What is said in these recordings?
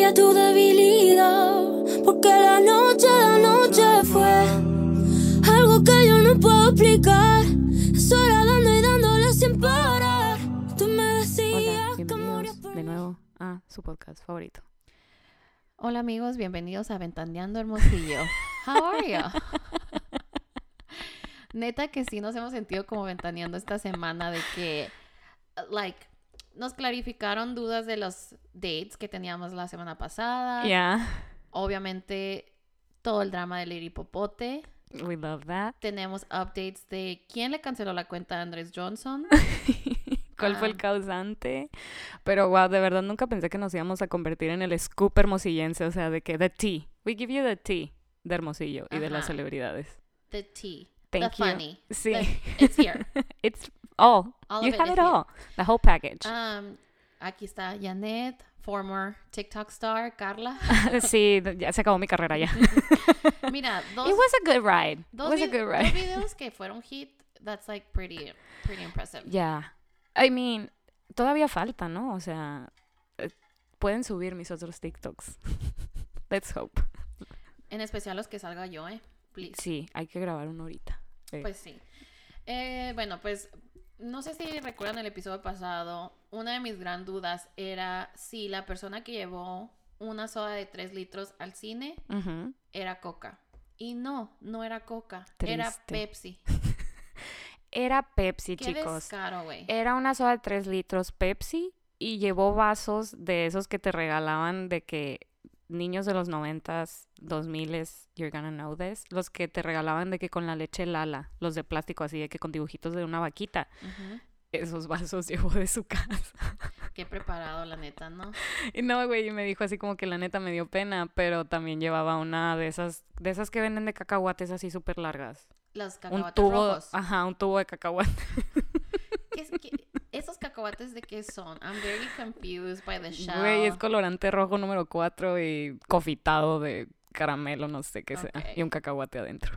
sería tu debilidad. Porque la noche, la noche fue algo que yo no puedo explicar. Es hora dando y dándole sin parar. Tú me decías Hola, que bienvenidos por de nuevo a su podcast favorito. Hola amigos, bienvenidos a Ventaneando Hermosillo. How are you? Neta que sí nos hemos sentido como ventaneando esta semana de que, like, nos clarificaron dudas de los dates que teníamos la semana pasada. Yeah, Obviamente, todo el drama de Lady Popote. we love that. Tenemos updates de quién le canceló la cuenta a Andrés Johnson. ¿Cuál fue Ah. el causante? Pero wow, de verdad nunca pensé que nos íbamos a convertir en el scoop hermosillense, o sea, de que the tea. We give you the tea de Hermosillo y de las celebridades. The tea. Thank the you. funny. Sí. the- it's here. It's all. All you it have it here. all. The whole package. Um, aquí está Janet, former TikTok star, Carla. sí, ya se acabó mi carrera ya. Mira, dos, It was a good ride. It dos, was a good dos ride. videos que fueron hit, that's like pretty, pretty impressive. Yeah. I mean, todavía falta, ¿no? O sea, eh, pueden subir mis otros TikToks. Let's hope. En especial los que salga yo, eh, please. Sí, hay que grabar uno ahorita. Eh, Pues sí. Eh, bueno, pues no sé si recuerdan el episodio pasado, una de mis gran dudas era si la persona que llevó una soda de 3 litros al cine era Coca. Y no, no era Coca, era. Pepsi. Era Pepsi, Qué chicos. descaro. Era una soda de 3 litros Pepsi y llevó vasos de esos que te regalaban de que niños de los 90s, 2000s, you're gonna know this, los que te regalaban de que con la leche Lala, los de plástico así, de que con dibujitos de una vaquita. Esos vasos llevó de su casa. Qué preparado, la neta, ¿no? Y no, güey, y me dijo así como que la neta me dio pena, pero también llevaba una de esas, de esas que venden de cacahuates así súper largas. Un cacahuates tubo, rojos. ajá, un tubo de cacahuate. ¿Qué es- qué- ¿Esos cacahuates de qué son? I'm very confused by the shell. Güey, es colorante rojo número 4 y cofitado de caramelo, no sé qué sea, y un cacahuate adentro.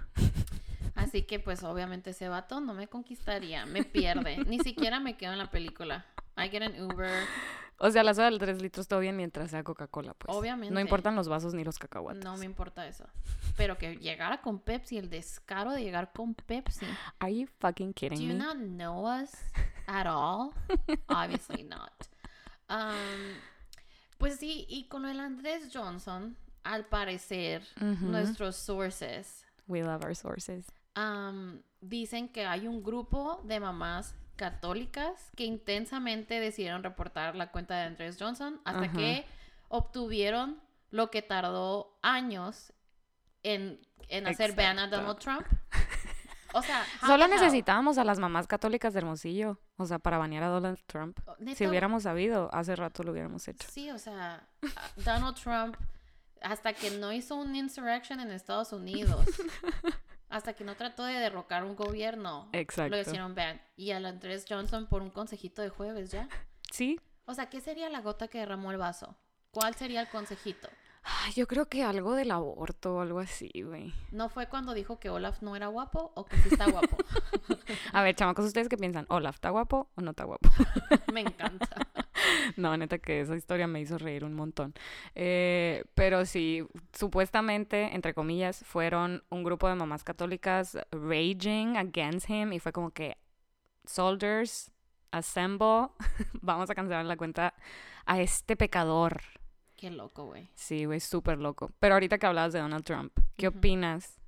Así que pues obviamente ese vato no me conquistaría, me pierde. Ni siquiera me quedo en la película. I get an Uber. O sea, la soda de 3 litros todo bien mientras sea Coca-Cola, pues. Obviamente. No importan los vasos ni los cacahuates. No me importa eso. Pero que llegara con Pepsi, el descaro de llegar con Pepsi. Are you fucking Do kidding you me? not know us at all? Obviously not. Um, pues sí, y con el Andrés Johnson, al parecer, nuestros sources We love our sources. um, dicen que hay un grupo de mamás católicas que intensamente decidieron reportar la cuenta de Andrés Johnson hasta Ajá. que obtuvieron lo que tardó años en, en hacer ban a Exacto. Donald Trump. O sea, Solo necesitábamos a las mamás católicas de Hermosillo, o sea, para banear a Donald Trump. Si Neta, hubiéramos sabido, hace rato lo hubiéramos hecho. Sí, o sea, Donald Trump, hasta que no hizo un insurrection en Estados Unidos, hasta que no trató de derrocar un gobierno, Exacto. lo hicieron ban. Y al Andrés Johnson por un consejito de jueves, ¿ya? Sí. O sea, ¿qué sería la gota que derramó el vaso? ¿Cuál sería el consejito? Ay, yo creo que algo del aborto o algo así, güey. ¿No fue cuando dijo que Olaf no era guapo o que sí está guapo? A ver, chamacos, ¿ustedes qué piensan? ¿Olaf está guapo o no está guapo? Me encanta. No, neta que esa historia me hizo reír un montón. Eh, pero sí, supuestamente, entre comillas, fueron un grupo de mamás católicas raging against him y fue como que, soldiers, assemble, vamos a cancelar la cuenta a este pecador. Qué loco, güey. Sí, güey, súper loco. Pero ahorita que hablabas de Donald Trump, ¿qué opinas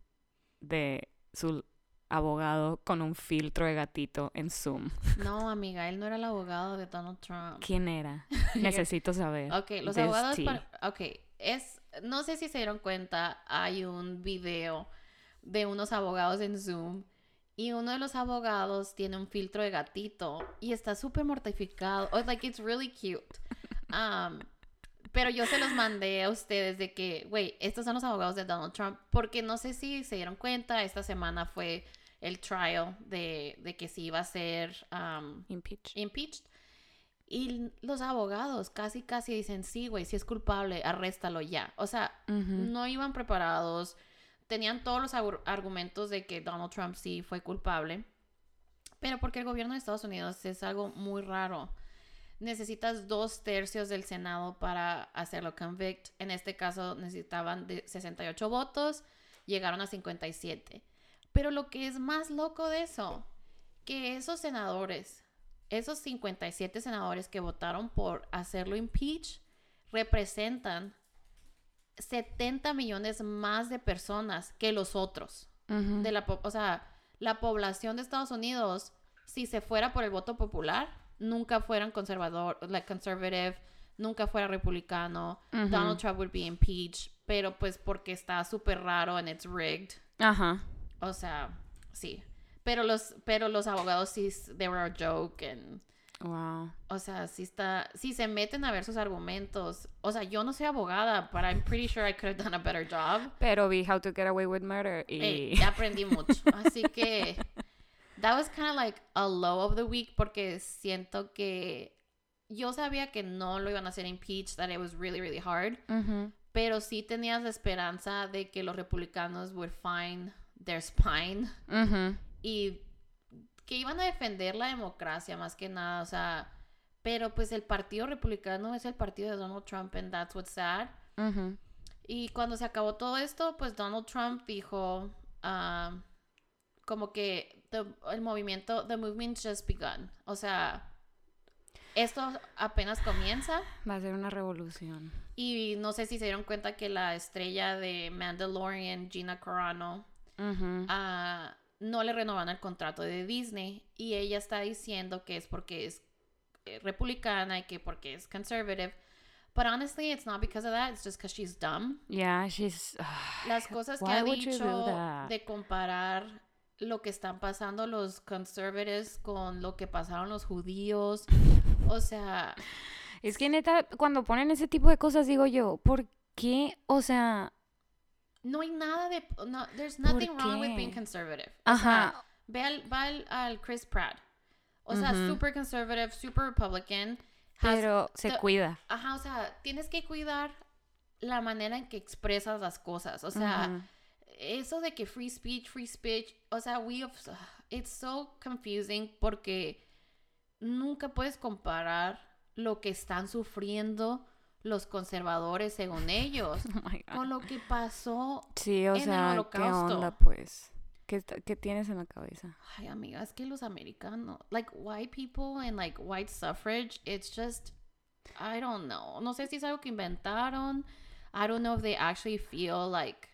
de su abogado con un filtro de gatito en Zoom? No, amiga, él no era el abogado de Donald Trump. ¿Quién era? Necesito saber. Ok, los abogados. para- Ok, es. No sé si se dieron cuenta, hay un video de unos abogados en Zoom y uno de los abogados tiene un filtro de gatito y está súper mortificado. Oh, like, it's really cute. Um, pero yo se los mandé a ustedes de que, güey, estos son los abogados de Donald Trump, porque no sé si se dieron cuenta, esta semana fue el trial de, de que si iba a ser um, Impeach. impeached. Y los abogados casi, casi dicen, sí, güey, si es culpable, arréstalo ya. O sea, no iban preparados, tenían todos los argumentos de que Donald Trump sí fue culpable, pero porque el gobierno de Estados Unidos es algo muy raro. Necesitas dos tercios del Senado para hacerlo convict. En este caso necesitaban de 68 votos, llegaron a 57. Pero lo que es más loco de eso, que esos senadores, esos 57 senadores que votaron por hacerlo impeach, representan 70 millones más de personas que los otros. De la, o sea, la población de Estados Unidos, si se fuera por el voto popular, nunca fueran conservador, like conservative, nunca fuera republicano. Donald Trump would be impeached, pero pues porque está súper raro and it's rigged. Ajá. O sea, sí. Pero los, pero los abogados sí, they were a joke and Wow. o sea, sí está, si se meten a ver sus argumentos, o sea, yo no soy abogada, but I'm pretty sure I could have done a better job. Pero vi How to Get Away with Murder y... Eh, aprendí mucho. Así que that was kind of like a low of the week porque siento que yo sabía que no lo iban a hacer impeach, that it was really, really hard, Ujú. pero sí tenías la esperanza de que los republicanos would find their spine y que iban a defender la democracia más que nada, o sea, pero pues el partido republicano es el partido de Donald Trump and that's what's sad. Ujú. Y cuando se acabó todo esto, pues Donald Trump dijo ah, como que the- el movimiento, the movement's just begun. O sea, esto apenas comienza Va a ser una revolución. y no sé si se dieron cuenta que la estrella de Mandalorian, Gina Carano, Ujú. ah, no le renovan el contrato de Disney y ella está diciendo que es porque es eh, republicana y que porque es conservative. But honestly, it's not because of that. It's just because she's dumb. Yeah, she's... ah, Las cosas que ha dicho de comparar lo que están pasando los conservatives con lo que pasaron los judíos. O sea, Es que neta, cuando ponen ese tipo de cosas, digo yo, ¿por qué? O sea, no hay nada de... No, there's nothing wrong with being conservative. O sea, ajá. ve al, va al, al Chris Pratt. O sea, super conservative, super Republican. has Pero se the- cuida. Ajá, o sea, tienes que cuidar la manera en que expresas las cosas. O sea. Eso de que free speech, free speech, o sea, we have, it's so confusing porque nunca puedes comparar lo que están sufriendo los conservadores según ellos Oh con lo que pasó. Sí, o en el sea, ¿qué holocausto. onda, pues? ¿Qué, ¿Qué tienes en la cabeza? Ay, amiga, es que los americanos, like white people and like white suffrage, it's just, I don't know. No sé si es algo que inventaron. I don't know if they actually feel like,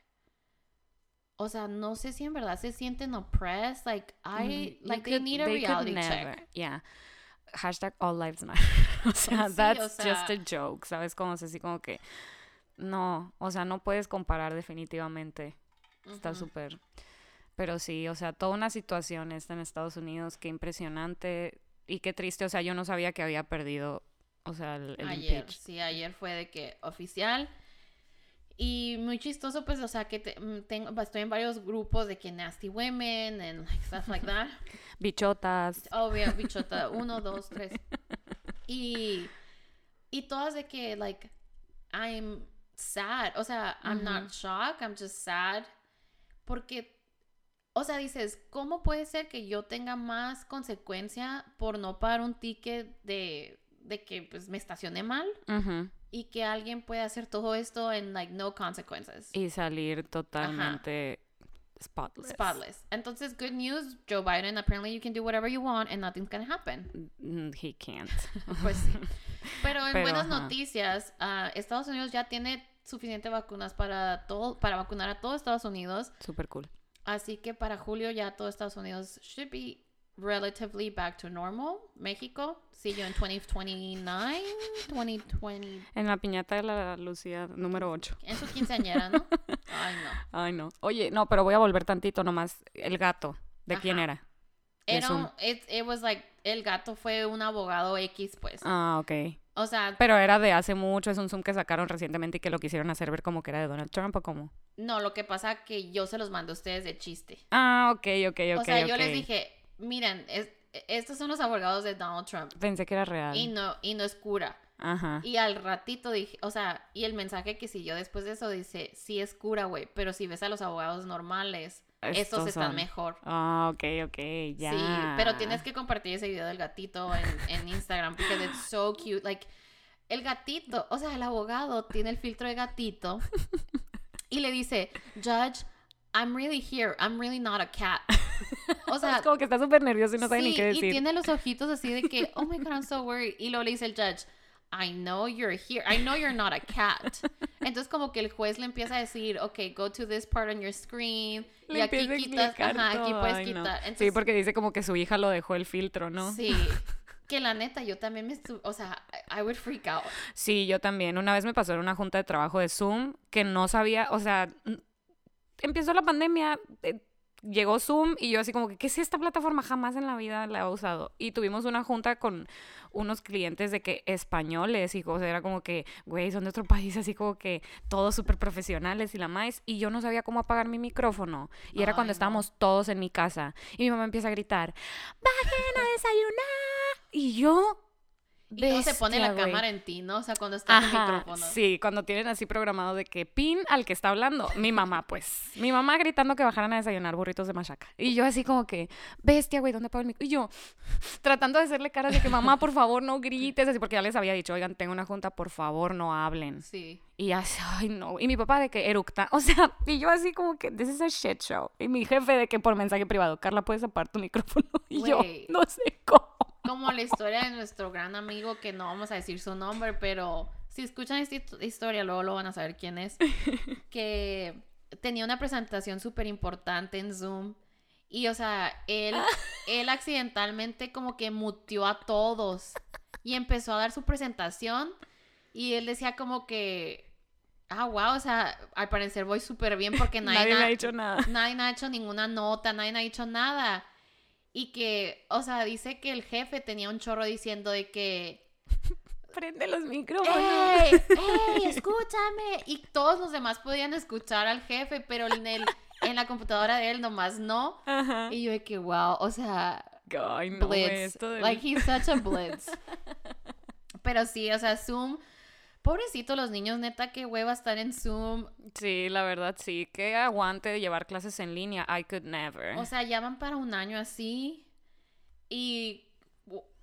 o sea, no sé si en verdad se sienten oppressed. Like, I, Mm, like, they could- need a they reality never- check. Yeah. Hashtag all lives matter. o sea, Sí, o that's just a joke, ¿sabes? Como así como que... No, o sea, no puedes comparar definitivamente. Está súper... Pero sí, o sea, toda una situación esta en Estados Unidos, qué impresionante y qué triste. O sea, yo no sabía que había perdido, o sea, el, el Ayer, impeach. sí, ayer fue de que oficial. Y muy chistoso, pues, o sea, que te- mm, tengo, estoy en varios grupos de que nasty women and like, stuff like that. Bichotas. Obvio, bichota, uno, dos, tres. Y, y todas de que, like, I'm sad. O sea, I'm not shocked, I'm just sad. Porque, o sea, dices, ¿cómo puede ser que yo tenga más consecuencia por no pagar un ticket de, de que, pues, me estacioné mal? Ujú. Y que alguien puede hacer todo esto en, like, no consequences. Y salir totalmente spotless. Spotless. Entonces, good news, Joe Biden, apparently you can do whatever you want and nothing's gonna happen. Mm, He can't. Pues sí. Pero en Pero, buenas noticias, ah, Estados Unidos ya tiene suficiente vacunas para todo, para vacunar a todo Estados Unidos. Súper cool. Así que para julio ya todo Estados Unidos should be relatively back to normal. México, see you in 2029, 2020. En la piñata de la Lucía número 8. En su quinceañera, ¿no? Ay, no. Ay, no. Oye, no, pero voy a volver tantito nomás. El gato. ¿de quién era? Era un- it, it was like, el gato fue un abogado X, pues. Ah, ok. O sea, Pero era de hace mucho, es un Zoom que sacaron recientemente y que lo quisieron hacer ver como que era de Donald Trump o como. no, lo que pasa que yo se los mandé a ustedes de chiste. Ah, ok, ok, ok. o sea, yo les dije, miren, es- estos son los abogados de Donald Trump. Pensé que era real. Y no, y no es cura. Ajá. Y al ratito dije, o sea, y el mensaje que siguió después de eso dice, sí es cura, güey, pero si ves a los abogados normales, estos, están son. mejor. Ah, ok, ok, ya. Sí, pero tienes que compartir ese video del gatito en, en Instagram porque it's so cute. Like, el gatito, o sea, el abogado tiene el filtro de gatito y le dice, Judge, I'm really here. I'm really not a cat. O sea, es como que está súper nervioso y no sabe ni sí, qué y decir. tiene los ojitos así de que, oh my god, I'm so worried. Y luego le dice el judge, I know you're here. I know you're not a cat. Entonces como que el juez le empieza a decir, ok, go to this part on your screen. Le y aquí quitas, ajá, aquí puedes Ay, no. quitar. Sí, Entonces, porque dice como que su hija lo dejó el filtro, ¿no? Sí. Que la neta, yo también me estuve, o sea, I would freak out. Sí, yo también. Una vez me pasó en una junta de trabajo de Zoom que no sabía, o sea, empezó la pandemia, eh, llegó Zoom y yo así como que, ¿qué es esta plataforma? Jamás en la vida la he usado. Y tuvimos una junta con unos clientes de que españoles y sea, era como que, güey, son de otro país, así como que todos súper profesionales y la más. Y yo no sabía cómo apagar mi micrófono. Y era cuando no. estábamos todos en mi casa. Y mi mamá empieza a gritar, ¡bajen a desayunar! Y yo... Y luego se pone la cámara en ti, ¿no? O sea, cuando está el Ajá, micrófono. sí, cuando tienen así programado de que pin al que está hablando, mi mamá, pues, mi mamá gritando que bajaran a desayunar burritos de machaca. Y yo así como que, bestia, güey, ¿dónde pago el micrófono? Y yo, tratando de hacerle caras de que, mamá, por favor, no grites, así, porque ya les había dicho, oigan, tengo una junta, por favor, no hablen. Sí. Y así, ay, no. Y mi papá de que eructa, o sea, y yo así como que, this is a shit show. Y mi jefe de que por mensaje privado, Carla, ¿puedes apagar tu micrófono? Y yo, no sé cómo. Como la historia de nuestro gran amigo, que no vamos a decir su nombre, pero si escuchan esta hist- historia, luego lo van a saber quién es. Que tenía una presentación súper importante en Zoom. Y, o sea, él, él accidentalmente como que muteó a todos. Y empezó a dar su presentación. Y él decía como que, ah, wow, o sea, al parecer voy súper bien porque nadie, Nadie na- ha dicho nada. nadie ha hecho ninguna nota, nadie ha dicho nada. Y que, o sea, dice que el jefe tenía un chorro diciendo de que, Prende los micrófonos. ¡Ey! ¡Ey! ¡Escúchame! Y todos los demás podían escuchar al jefe, pero en, el, en la computadora de él nomás no. Ajá. Y yo de que, wow, o sea, Ay, no, blitz. esto del- Like, he's such a blitz. Pero sí, o sea, Zoom... Pobrecito los niños, neta, qué hueva estar en Zoom. Sí, la verdad sí. Que aguante de llevar clases en línea. I could never. O sea, ya van para un año así. Y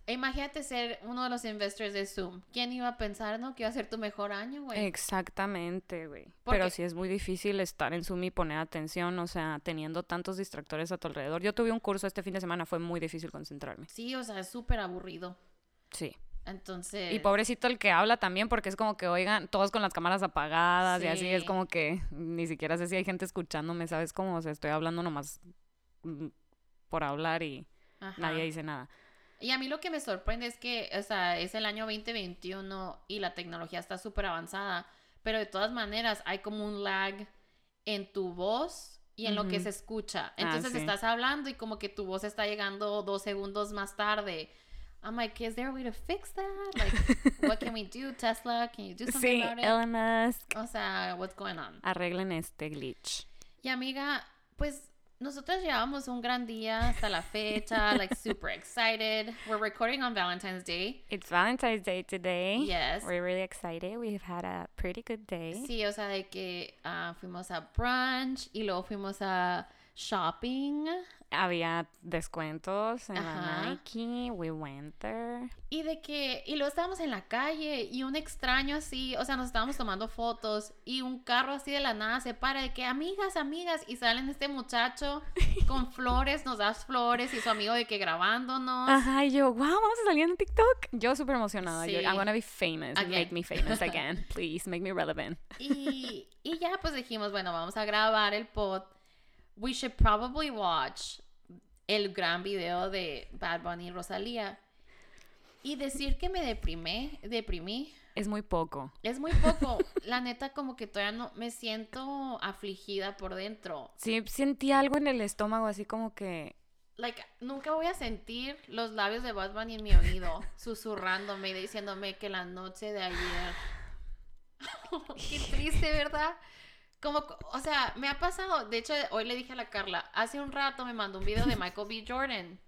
imagínate ser uno de los investors de Zoom. ¿Quién iba a pensar, no? Que iba a ser tu mejor año, güey. Exactamente, güey. Pero sí es muy difícil estar en Zoom y poner atención, o sea, teniendo tantos distractores a tu alrededor. Yo tuve un curso este fin de semana, fue muy difícil concentrarme. Sí, o sea, es súper aburrido. Sí. Entonces. Y pobrecito el que habla también, porque es como que, oigan, todos con las cámaras apagadas y así, es Sí. como que ni siquiera sé si hay gente escuchándome, ¿sabes? Como, o sea, estoy hablando nomás mm, por hablar y Ajá. nadie dice nada. Y a mí lo que me sorprende es que, o sea, es el año 2021 y la tecnología está súper avanzada. Pero de todas maneras, hay como un lag en tu voz y en lo que se escucha. Ah, Entonces sí. estás hablando y como que tu voz está llegando dos segundos más tarde. I'm like, is there a way to fix that? Like, what can we do? Tesla, can you do something Sí, about it? Elon Musk, O sea, what's going on? arreglen este glitch. Y amiga, pues nosotros llevamos un gran día hasta la fecha, like super excited. We're recording on Valentine's Day. It's Valentine's Day today. Yes. We're really excited. We've had a pretty good day. Sí, o sea, de que ah, fuimos a brunch y luego fuimos a shopping. Había descuentos en Ajá. la Nike. We went there. Y de que, y luego estábamos en la calle y un extraño así, o sea, nos estábamos tomando fotos y un carro así de la nada se para de que, amigas, amigas, y salen este muchacho con flores, nos das flores y su amigo de que grabándonos. Ajá, y yo, wow, vamos a salir en TikTok. Yo súper emocionada. Yo, Sí. I'm gonna be famous. Again. Make me famous again. Please, make me relevant. Y, y ya pues dijimos, bueno, vamos a grabar el pod. We should probably watch el gran video de Bad Bunny y Rosalía. Y decir que me deprimé, deprimí, Es muy poco. es muy poco. La neta como que todavía no me siento afligida por dentro. Sí, sentí algo en el estómago, así como que. Like, nunca voy a sentir los labios de Bad Bunny en mi oído, susurrándome y diciéndome que la noche de ayer. Qué triste, ¿verdad? Como, o sea, me ha pasado. De hecho, hoy le dije a la Carla, hace un rato me mandó un video de Michael B. Jordan.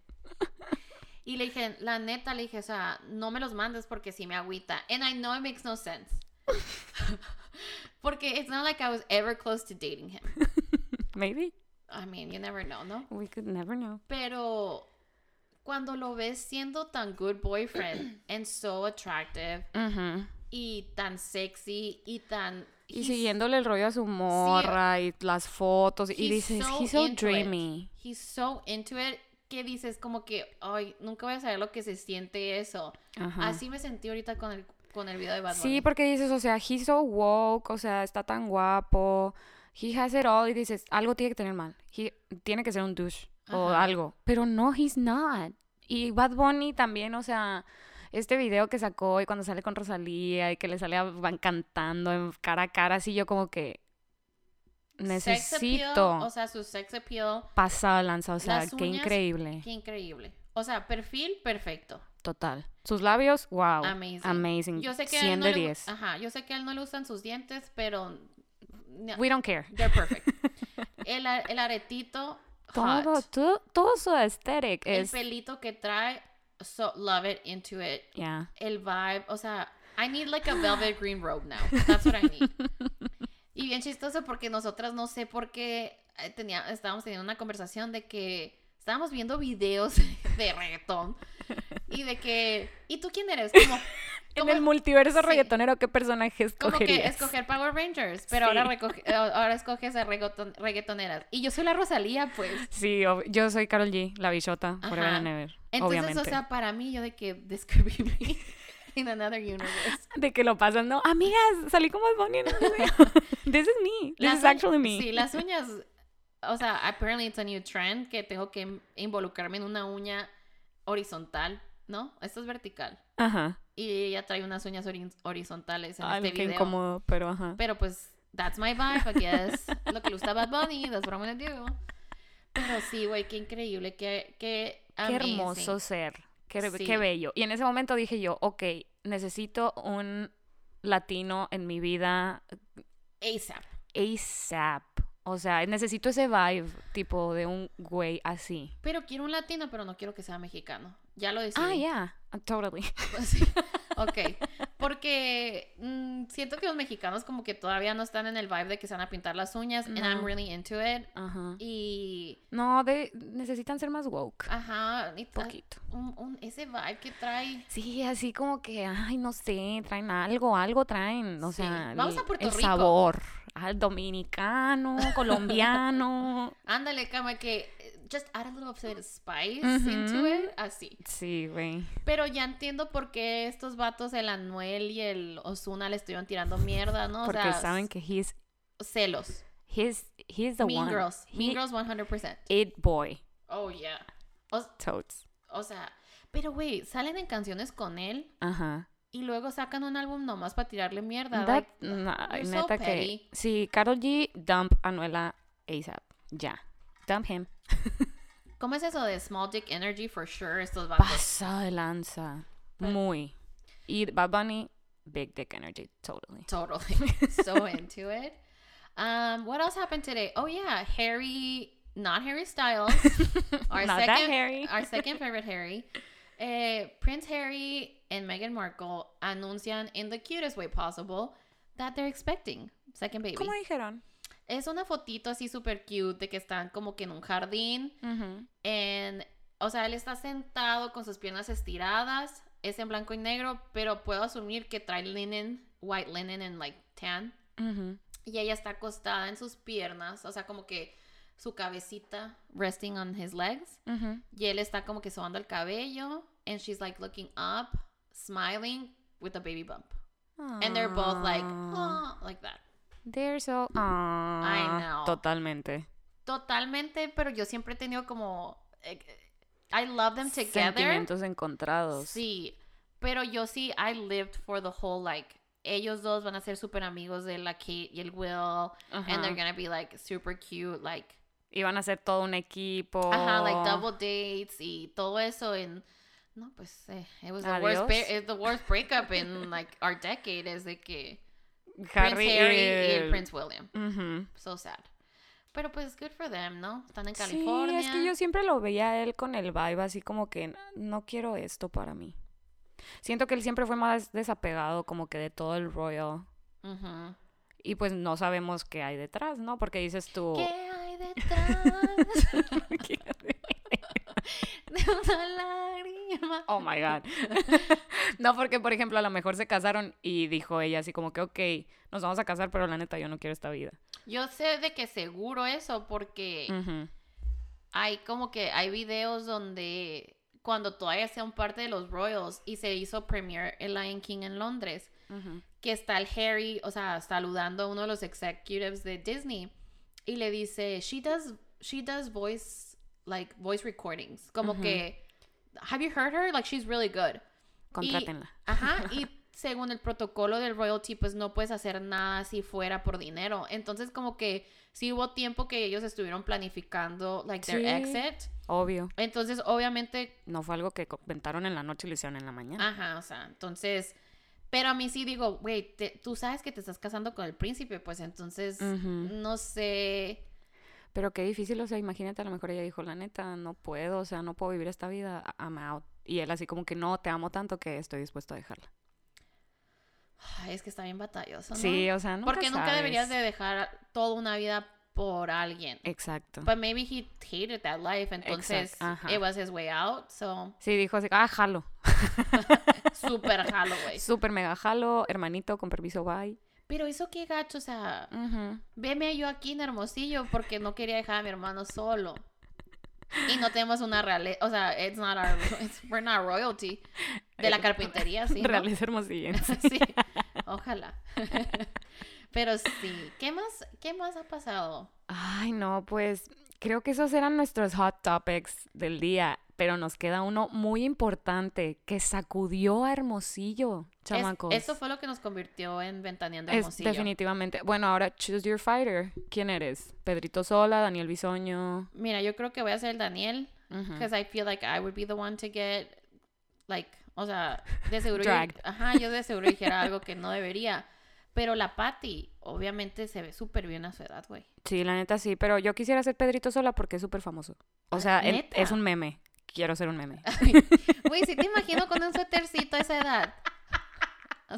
Y le dije, la neta, le dije, o sea, no me los mandes porque sí me agüita. And I know it makes no sense. porque it's not like I was ever close to dating him. Maybe. I mean, you never know, ¿no? We could never know. Pero cuando lo ves siendo tan good boyfriend and so attractive Ujú. y tan sexy y tan Y siguiéndole el rollo a su morra y las fotos. Y dices, so he's so it. dreamy. He's so into it que dices como que, ay, nunca voy a saber lo que se siente eso. Ajá. Así me sentí ahorita con el, con el video de Bad Bunny. Sí, porque dices, o sea, he's so woke, o sea, está tan guapo. He has it all. Y dices, algo tiene que tener mal. He- tiene que ser un douche o algo. Pero no, he's not. Y Bad Bunny también, o sea, este video que sacó y cuando sale con Rosalía y que le sale a- van cantando en cara a cara, así yo como que Sex appeal, necesito o sea, su sex appeal, pasar lanza, o sea, qué increíble. qué increíble. O sea, perfil perfecto. Total. Sus labios, wow. Amazing. Amazing. Yo sé que a 100 él no de le, gu- 10. Ajá, yo sé que a él no le gustan sus dientes, pero no, We don't care. they're perfect. el, el aretito hot. Todo, todo, todo su aesthetic el es... pelito que trae, so love it, into it. Yeah. El vibe, o sea, I need like a velvet green robe now. That's what I need. Y bien chistoso porque nosotras no sé por qué eh, tenía, estábamos teniendo una conversación de que estábamos viendo videos de reggaetón y de que, ¿y tú quién eres? Como, En el multiverso sí. reggaetonero, ¿qué personaje como que escogerías? escoger Power Rangers, pero ahora, Sí. recoge- eh, ahora escoges a reggaeton- reggaetoneras. Y yo soy la Rosalía, pues. Sí, yo soy Carol G, la bichota, forever Ajá. and ever, Entonces, obviamente. o sea, para mí, yo de que this could be me in another universe. de que lo pasan, no, amigas, salí como Bonnie en. This is me. This Las is actually me. Sí, las uñas. O sea, apparently it's a new trend que tengo que involucrarme en una uña horizontal, ¿no? Esto es vertical. Ajá. Y ella trae unas uñas hori- horizontales en Ay, este qué video. incómodo, pero ajá. Pero pues, that's my vibe, I guess. Lo que le gusta Bad Bunny, that's what I'm gonna do. Pero sí, güey, qué increíble, qué, qué, Qué hermoso ser. Qué, Sí. qué bello. Y en ese momento dije yo, ok, necesito un latino en mi vida ASAP. ASAP. O sea, necesito ese vibe, tipo, de un güey así. Pero quiero un latino, pero no quiero que sea mexicano. Ya lo decidí. Ah, yeah, totally. Sí, ok. Porque mm, siento que los mexicanos como que todavía no están en el vibe de que se van a pintar las uñas. And I'm really into it. Ajá. Y... No, de, necesitan ser más woke. Ajá. y Poquito. un- un- ese vibe que trae... Sí, así como que, ay, no sé, traen algo, algo traen. O Sí. sea, Vamos el, a Puerto el Rico. sabor. Al dominicano, colombiano. Ándale, como que... Just add a little bit of spice into it. Así. Sí, güey. Pero ya entiendo por qué estos vatos, el Anuel y el Osuna, le estuvieron tirando mierda, ¿no? O Porque sea, saben que he's, celos. he's, he's the mean one. Girls. Mean He- Girls 100%. It boy. Oh, yeah. O, Totes. o sea, pero güey, salen en canciones con él Ajá. y luego sacan un álbum nomás para tirarle mierda. That- like, so neta que. Sí, Carol G, dump Anuela ASAP. Ya. Dump him. ¿Cómo es eso de small dick energy for sure? Estos vatos. Pasa de lanza. Pero- Muy. Y Bad Bunny, big dick energy. Totally. Totally. so into it. Um, what else happened today? Oh yeah, Harry, not Harry Styles. Our Not second, that Harry. Our second favorite Harry. Eh, Prince Harry and Meghan Markle anuncian in the cutest way possible that they're expecting second baby. ¿Cómo dijeron? Es una fotito así super cute de que están como que en un jardín. Ujú. En, o sea, él está sentado con sus piernas estiradas. Es en blanco y negro, pero puedo asumir que trae linen, white linen and like tan. Y ella está acostada en sus piernas, o sea, como que su cabecita resting on his legs. Y él está como que sobando el cabello. And she's like looking up, smiling with a baby bump. And they're both like, oh, like that. They're so. Ah, know. Totalmente. Totalmente, pero yo siempre he tenido como. eh, I love them together. Sentimientos encontrados. Sí, pero yo sí, I lived for the whole like. Ellos dos van a ser súper amigos de la Kate y el Will. And they're gonna be like super cute, like. Iban a ser todo un equipo. Ajá, like double dates y todo eso. And no, pues, eh, it was the worst, Adiós. ba- it's the worst breakup in like our decade. Es de que Harry, Prince Harry y el el- Prince William. Ujú. So sad. Pero pues good for them, ¿no? Están en Sí, California. es que yo siempre lo veía a él con el vibe así como que no quiero esto para mí. Siento que él siempre fue más desapegado como que de todo el royal. Ujú. Y pues no sabemos qué hay detrás, ¿no? Porque dices tú... ¿Qué hay detrás de una Oh my God. no, porque, por ejemplo, a lo mejor se casaron y dijo ella así como que, ok, nos vamos a casar, pero la neta yo no quiero esta vida. Yo sé de que seguro eso porque hay como que hay videos donde cuando todavía sean parte de los Royals y se hizo premiere el Lion King en Londres, que está el Harry, o sea, saludando a uno de los executives de Disney y le dice, she does, she does voice, like, voice recordings. Como que, have you heard her? Like, she's really good. Contrátenla. Ajá, y según el protocolo del royalty, pues no puedes hacer nada si fuera por dinero. Entonces, como que sí hubo tiempo que ellos estuvieron planificando, like, their exit. Obvio. Entonces, obviamente, No fue algo que comentaron en la noche y lo hicieron en la mañana. ajá, o sea, entonces... Pero a mí sí digo, güey, tú sabes que te estás casando con el príncipe, pues entonces, no sé... Pero qué difícil, o sea, imagínate, a lo mejor ella dijo, la neta, no puedo, o sea, no puedo vivir esta vida, I'm out. Y él así como que no, te amo tanto que estoy dispuesto a dejarla. Ay, es que está bien batalloso, ¿no? Sí, o sea, nunca Porque nunca deberías de dejar toda una vida por alguien. Exacto. But maybe he hated that life, entonces it was his way out, so Sí, dijo así, ah, jalo. super jalo, güey. Súper mega jalo, hermanito, con permiso, bye. Pero eso qué gacho, o sea, Ujú. veme yo aquí en Hermosillo porque no quería dejar a mi hermano solo. Y no tenemos una realeza, o sea, it's not our, it's- we're not royalty de la carpintería, sí. ¿no? Reales hermosillense. sí, ojalá. Pero sí, ¿qué más, qué más ha pasado? Ay, no, pues creo que esos eran nuestros hot topics del día, pero nos queda uno muy importante que sacudió a Hermosillo, Es- chamacos. eso fue lo que nos convirtió en Ventaneando Es Hermosillo. definitivamente. Bueno, ahora choose your fighter. ¿Quién eres? Pedrito Sola, Daniel Bisoño. Mira, yo creo que voy a ser el Daniel. Because I feel like I would be the one to get, like, o sea, de seguro yo, ajá, yo de seguro dijera algo que no debería. Pero la Patty, obviamente, se ve súper bien a su edad, güey. Sí, la neta sí, pero yo quisiera ser Pedrito Sola porque es súper famoso. O sea, es un meme. Quiero ser un meme. Güey, si te imagino con un suétercito a esa edad.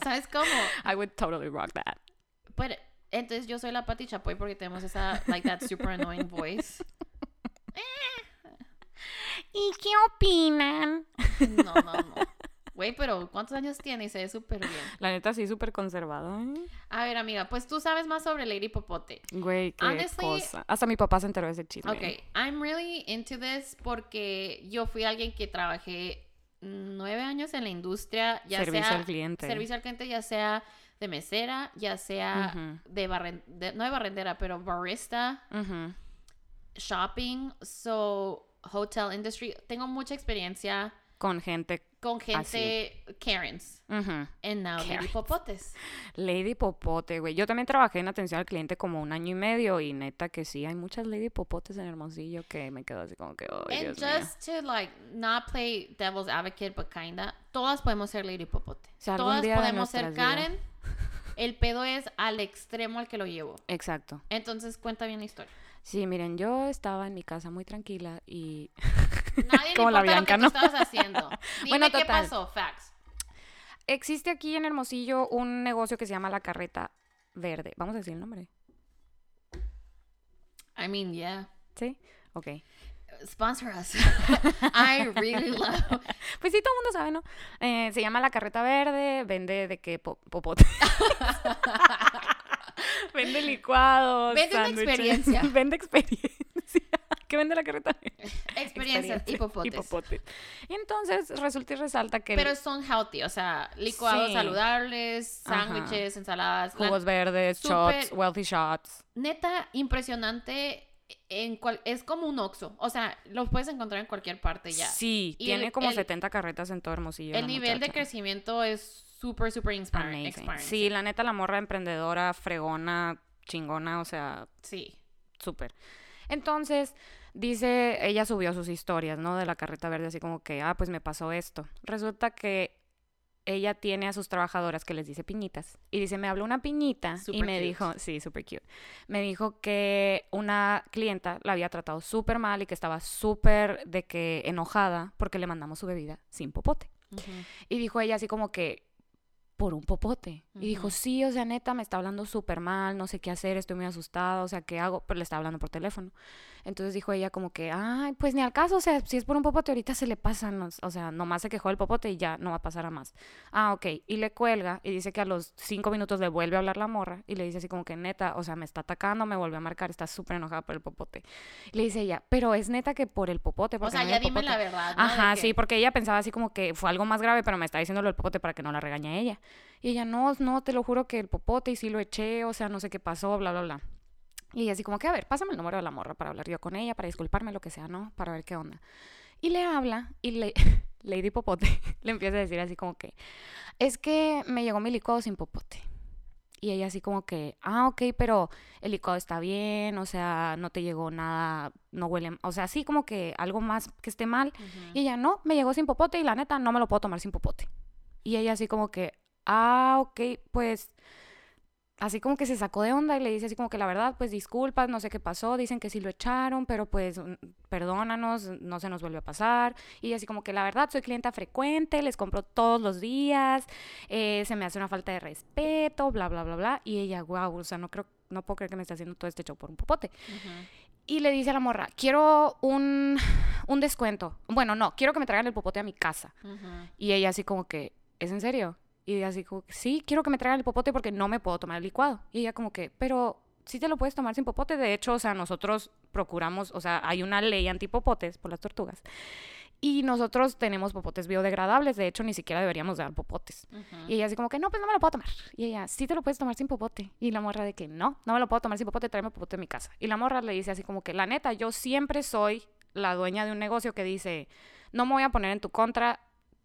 ¿Sabes cómo? I would totally rock that. Pero, entonces yo soy la Patty Chapoy porque tenemos esa, like, that super annoying voice. ¿Y qué opinan? No, no, no. Güey, pero ¿cuántos años tiene? Y se ve súper bien. La neta sí, súper conservado. ¿eh? A ver, amiga, pues tú sabes más sobre Lady Popote. Güey, qué Honestly- cosa. Hasta mi papá se enteró de ese chisme. Ok, I'm really into this porque yo fui alguien que trabajé nueve años en la industria, ya Servicio sea al cliente. servicio al cliente, ya sea de mesera, ya sea de barren, de- no de barrendera, pero barista, shopping, so hotel industry. Tengo mucha experiencia Con gente. Con gente Karens Ujú. and now Lady. Popotes. Lady Popote, güey. Yo también trabajé en atención al cliente como un año y medio y neta que sí, hay muchas Lady Popotes en Hermosillo que me quedo así como que, ay, And Dios mío. just to like not play devil's advocate, but kinda, todas podemos ser Lady Popote. Todas podemos ser Karen. El pedo es al extremo al que lo llevo. Exacto. Entonces cuenta bien la historia. Sí, miren, yo estaba en mi casa muy tranquila y Nadie le la Bianca, lo que ¿no? tú estabas haciendo. Dime Bueno, qué pasó, facts. existe aquí en Hermosillo un negocio que se llama La Carreta Verde. Vamos a decir el nombre. I mean, yeah. ¿Sí? Ok. Sponsor us. I really love. Pues sí, todo el mundo sabe, ¿no? Eh, se llama La Carreta Verde, vende de qué Po- popote. vende licuados. Vende una experiencia. vende experiencia. ¿Qué vende la carreta? Experiencias y popotes. Hipopotes. Entonces, resulta y resalta que Pero son healthy, o sea, licuados Sí. saludables, sándwiches, ensaladas. la- jugos verdes, súper- shots, wealthy shots. neta, impresionante. En cual, es como un Oxxo. O sea, los puedes encontrar en cualquier parte ya. Sí, Y tiene el- como el- 70 carretas en todo Hermosillo. El la nivel de muchacha. crecimiento es súper, súper inspiring. Sí, la neta, la morra emprendedora, fregona, chingona, o sea, Sí. súper. Entonces, dice, ella subió sus historias, ¿no? De la carreta verde, así como que, ah, pues me pasó esto. Resulta que ella tiene a sus trabajadoras que les dice piñitas. Y dice, me habló una piñita y me cute. dijo, sí, súper cute. Me dijo que una clienta la había tratado súper mal y que estaba súper de que enojada porque le mandamos su bebida sin popote. Y dijo ella así como que, por un popote. Y dijo, sí, o sea, neta, me está hablando súper mal, no sé qué hacer, estoy muy asustada, o sea, ¿qué hago? Pero le estaba hablando por teléfono. Entonces dijo ella como que, ay, pues ni al caso, o sea, si es por un popote, ahorita se le pasa, no- o sea, nomás se quejó del popote y ya no va a pasar a más. Ah, ok. Y le cuelga y dice que a los cinco minutos le vuelve a hablar la morra y le dice así como que, neta, o sea, me está atacando, me vuelve a marcar, está súper enojada por el popote. Y le dice ella, pero es neta que por el popote, O sea, no ya dime popote". la verdad. ¿no? Ajá, que- sí, porque ella pensaba así como que fue algo más grave, pero me está diciendo lo del popote para que no la regañe ella. Y ella, no, no, te lo juro que el popote y sí lo eché, o sea, no sé qué pasó, bla, bla, bla. Y ella así como que, a ver, pásame el número de la morra para hablar yo con ella, para disculparme, lo que sea, ¿no? Para ver qué onda. Y le habla y le, Lady Popote le empieza a decir así como que, es que me llegó mi licuado sin popote. Y ella así como que, ah, ok, pero el licuado está bien, o sea, no te llegó nada, no huele, o sea, así como que algo más que esté mal. Y ella, no, me llegó sin popote y la neta no me lo puedo tomar sin popote. Y ella así como que, ah, ok, pues, así como que se sacó de onda y le dice así como que la verdad, pues disculpas, no sé qué pasó, dicen que sí lo echaron, pero pues perdónanos, no se nos vuelve a pasar. Y así como que la verdad, soy clienta frecuente, les compro todos los días, eh, se me hace una falta de respeto, bla, bla, bla, bla. Y ella, wow, o sea, no creo, no puedo creer que me esté haciendo todo este show por un popote. Y le dice a la morra, quiero un, un descuento. Bueno, no, quiero que me traigan el popote a mi casa. Y ella así como que, ¿es en serio? Y ella así como, sí, quiero que me traigan el popote porque no me puedo tomar el licuado. Y ella como que, pero sí te lo puedes tomar sin popote. De hecho, o sea, nosotros procuramos, o sea, hay una ley antipopotes por las tortugas. Y nosotros tenemos popotes biodegradables. De hecho, ni siquiera deberíamos dar popotes. Y ella así como que, no, pues no me lo puedo tomar. Y ella, sí te lo puedes tomar sin popote. Y la morra de que, no, no me lo puedo tomar sin popote, tráeme popote a mi casa. Y la morra le dice así como que, la neta, yo siempre soy la dueña de un negocio que dice, no me voy a poner en tu contra.